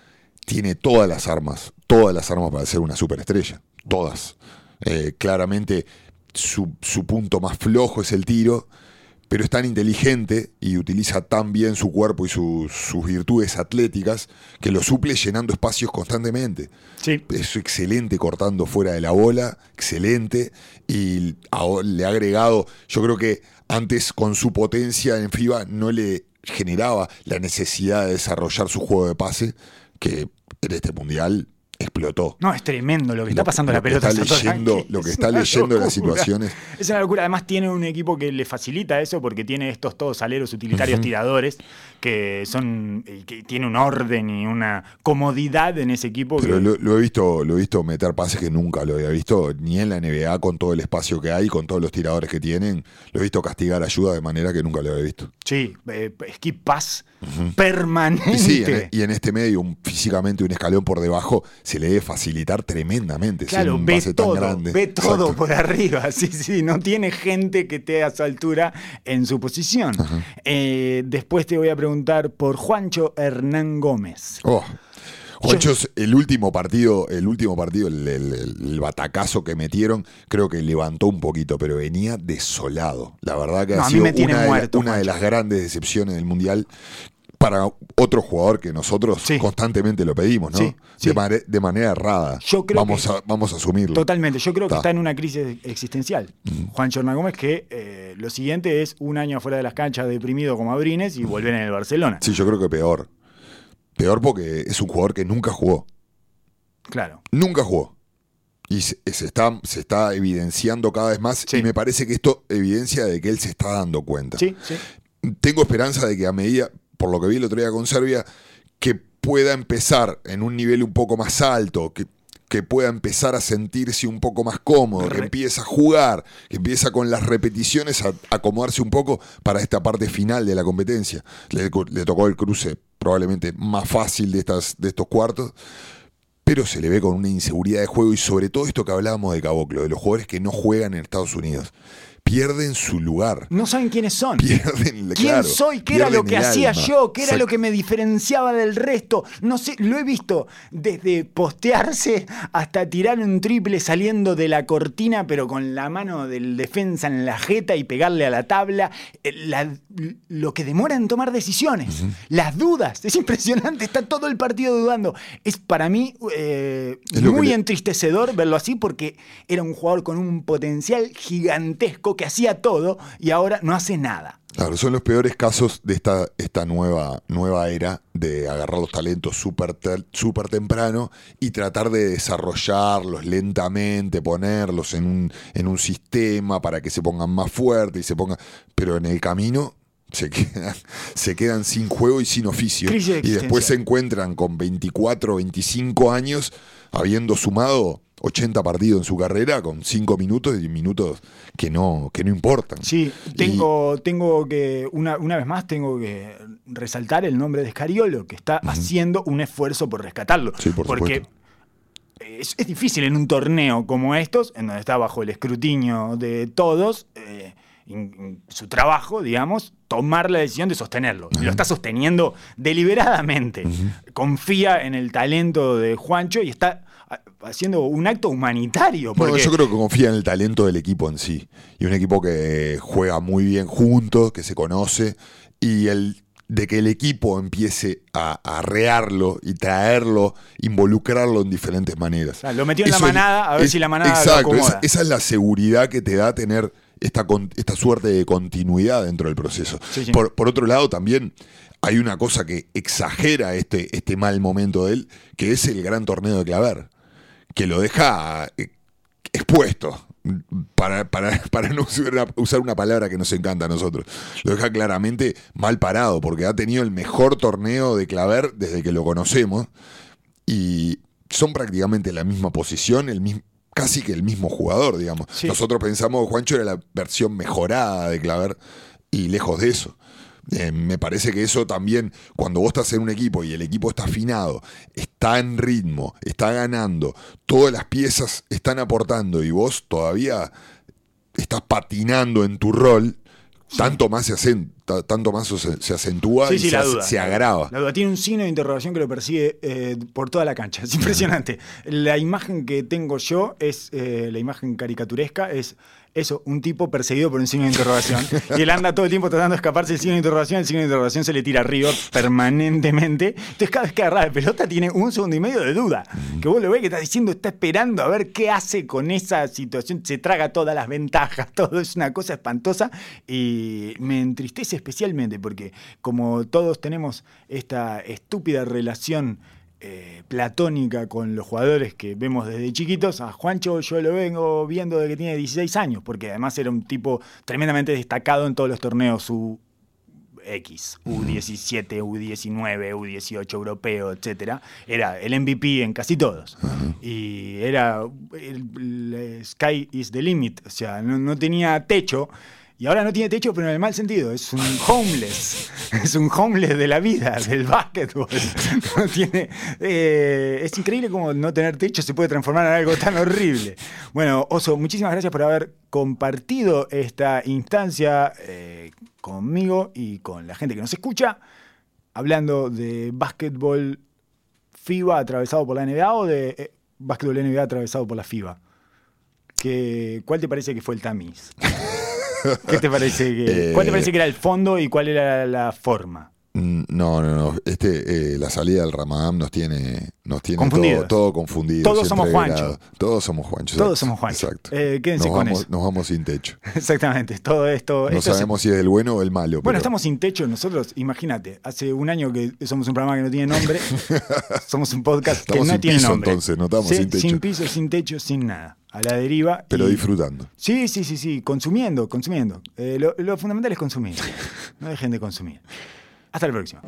tiene todas las armas, todas las armas para ser una superestrella. Todas. Eh, claramente su, su punto más flojo es el tiro, pero es tan inteligente y utiliza tan bien su cuerpo y su- sus virtudes atléticas que lo suple llenando espacios constantemente. Sí. Es excelente cortando fuera de la bola, excelente. Y le ha agregado, yo creo que antes con su potencia en FIBA no le generaba la necesidad de desarrollar su juego de pase, que en este mundial explotó. No, es tremendo lo que está pasando lo la pelota. está leyendo- lo que Es está leyendo las situaciones. Es una locura. Además tiene un equipo que le facilita eso porque tiene estos todos aleros utilitarios tiradores que son y que tiene un orden y una comodidad en ese equipo. Pero que- lo, lo he visto, lo he visto meter pases que nunca lo había visto, ni en la NBA con todo el espacio que hay, con todos los tiradores que tienen. Lo he visto castigar ayuda de manera que nunca lo había visto. Sí, eh, skip pass permanente. Y sí, en, y en este medio, un- físicamente un escalón por debajo, se le debe facilitar tremendamente. Claro, un ve tan todo, grande. ve todo Exacto. por arriba, sí, sí, no tiene gente que esté a su altura en su posición. Eh, después te voy a preguntar por Juancho Hernán Gómez. Oh. Juancho, el último partido, el último partido, el, el- el- el batacazo que metieron, creo que levantó un poquito, pero venía desolado. La verdad que No, ha sido una, de, la- muerto, una de Juancho. las grandes decepciones del Mundial para otro jugador que nosotros Sí. constantemente lo pedimos, ¿no? Sí, sí. De, de manera errada. Yo creo vamos, que- a, vamos a asumirlo. Totalmente, yo creo que está en una crisis existencial. Juancho Hernán Gómez, que eh, lo siguiente es un año afuera de las canchas deprimido como Abrines y volver en el Barcelona. Sí, yo creo que peor. Peor porque es un jugador que nunca jugó. Claro. Nunca jugó. Y se, se está, se está evidenciando cada vez más. Sí. Y me parece que esto evidencia de que él se está dando cuenta. Sí, sí. Tengo esperanza de que a medida, por lo que vi el otro día con Serbia, que pueda empezar en un nivel un poco más alto, que, que pueda empezar a sentirse un poco más cómodo, que empiece a jugar, que empieza con las repeticiones a acomodarse un poco para esta parte final de la competencia. Le, le tocó el cruce probablemente más fácil de, estas, de estos cuartos, pero se le ve con una inseguridad de juego y sobre todo esto que hablábamos de Caboclo, de los jugadores que no juegan en Estados Unidos. Pierden su lugar. No saben quiénes son. Pierden, ¿Quién claro, soy? ¿Qué era lo que hacía alma. yo? ¿Qué era Exacto. lo que me diferenciaba del resto? No sé, lo he visto desde postearse hasta tirar un triple saliendo de la cortina, pero con la mano del defensa en la jeta y pegarle a la tabla. Eh, la- lo que demora en tomar decisiones, las dudas. Es impresionante, está todo el partido dudando. Es para mí eh, Es muy entristecedor verlo así porque era un jugador con un potencial gigantesco que hacía todo y ahora no hace nada. Claro, son los peores casos de esta, esta nueva, nueva era de agarrar los talentos súper súper temprano y tratar de desarrollarlos lentamente, ponerlos en un, en un sistema para que se pongan más fuertes y se pongan. Pero en el camino se quedan, se quedan sin juego y sin oficio. Y después se encuentran con 24, 25 años, habiendo sumado 80 partidos en su carrera, con 5 minutos y minutos que no, que no importan. Sí, Y- tengo, tengo que, una, una vez más, tengo que resaltar el nombre de Scariolo, que está haciendo un esfuerzo por rescatarlo. Sí, por porque supuesto. es, es difícil en un torneo como estos, en donde está bajo el escrutinio de todos, eh, su trabajo, digamos, tomar la decisión de sostenerlo. Y lo está sosteniendo deliberadamente. Confía en el talento de Juancho y está haciendo un acto humanitario. Bueno, Porque yo creo que confía en el talento del equipo en sí. Y un equipo que juega muy bien juntos, que se conoce. Y el de que el equipo empiece a arrearlo y traerlo, involucrarlo en diferentes maneras. sea, lo metió en la Eso manada, a ver si la manada lo Exacto, acomoda. esa, esa es la seguridad que te da tener esta, esta suerte de continuidad dentro del proceso. Sí, sí. Por, por otro lado, también hay una cosa que exagera este, este mal momento de él, que es el gran torneo de Claver, que lo deja eh, expuesto. para, para, para no usar una, usar una palabra que nos encanta a nosotros, lo deja claramente mal parado, porque ha tenido el mejor torneo de Claver desde que lo conocemos y son prácticamente la misma posición, el mismo, casi que el mismo jugador, digamos. Sí. Nosotros pensamos que Juancho era la versión mejorada de Claver y lejos de eso. Eh, me parece que eso también, cuando vos estás en un equipo y el equipo está afinado, está en ritmo, está ganando, todas las piezas están aportando y vos todavía estás patinando en tu rol, tanto más se, acen- ta- tanto más se, se acentúa Sí, y sí, se, la hace- duda. se agrava. La duda tiene un signo de interrogación que lo persigue eh, por toda la cancha. Es impresionante. La imagen que tengo yo es eh, la imagen caricaturesca, es eso, un tipo perseguido por un signo de interrogación. y él anda todo el tiempo tratando de escaparse del signo de interrogación, el signo de interrogación se le tira arriba permanentemente. Entonces cada vez que agarra la pelota tiene un segundo y medio de duda. Que vos lo ves que está diciendo, está esperando a ver qué hace con esa situación. Se traga todas las ventajas, todo es una cosa espantosa. Y me entristece especialmente porque como todos tenemos esta estúpida relación eh, platónica con los jugadores que vemos desde chiquitos. A Juancho yo lo vengo viendo desde que tiene 16 años, porque además era un tipo tremendamente destacado en todos los torneos U X, U17, U19, U18 europeo, etcétera. Era el MVP en casi todos. Y era el, el sky is the limit, o sea, no, no tenía techo. Y ahora no tiene techo, pero en el mal sentido. Es un homeless. Es un homeless de la vida, del básquetbol. Eh, es increíble como no tener techo se puede transformar en algo tan horrible. Bueno, Oso, muchísimas gracias por haber compartido esta instancia eh, conmigo y con la gente que nos escucha, hablando de básquetbol FIBA atravesado por la NBA o de eh, básquetbol NBA atravesado por la FIBA. ¿Qué- ¿Cuál te parece que fue el tamiz? ¿Qué te parece que, Eh, ¿Cuál te parece que era el fondo y cuál era la forma? Mm, No, no, no. Este, eh, la salida del Ramadán nos tiene, nos tiene Confundidos. todo, todo confundido. Todos somos entreverado. Todos somos Juancho. Todos somos Juancho. Exacto. Eh, quédense nos con vamos, eso. Nos vamos sin techo. Exactamente, todo esto. No esto sabemos si es el bueno o el malo. Bueno, pero- estamos sin techo nosotros, imagínate, hace un año que somos un programa que no tiene nombre, somos un podcast que Estamos no sin tiene piso, nombre. entonces, no estamos sin techo. Sin piso, sin techo, sin nada, a la deriva. Pero y- disfrutando. Sí, sí, sí, sí, consumiendo, consumiendo. Eh, lo, lo fundamental es consumir, no dejen de consumir. Hasta la próxima.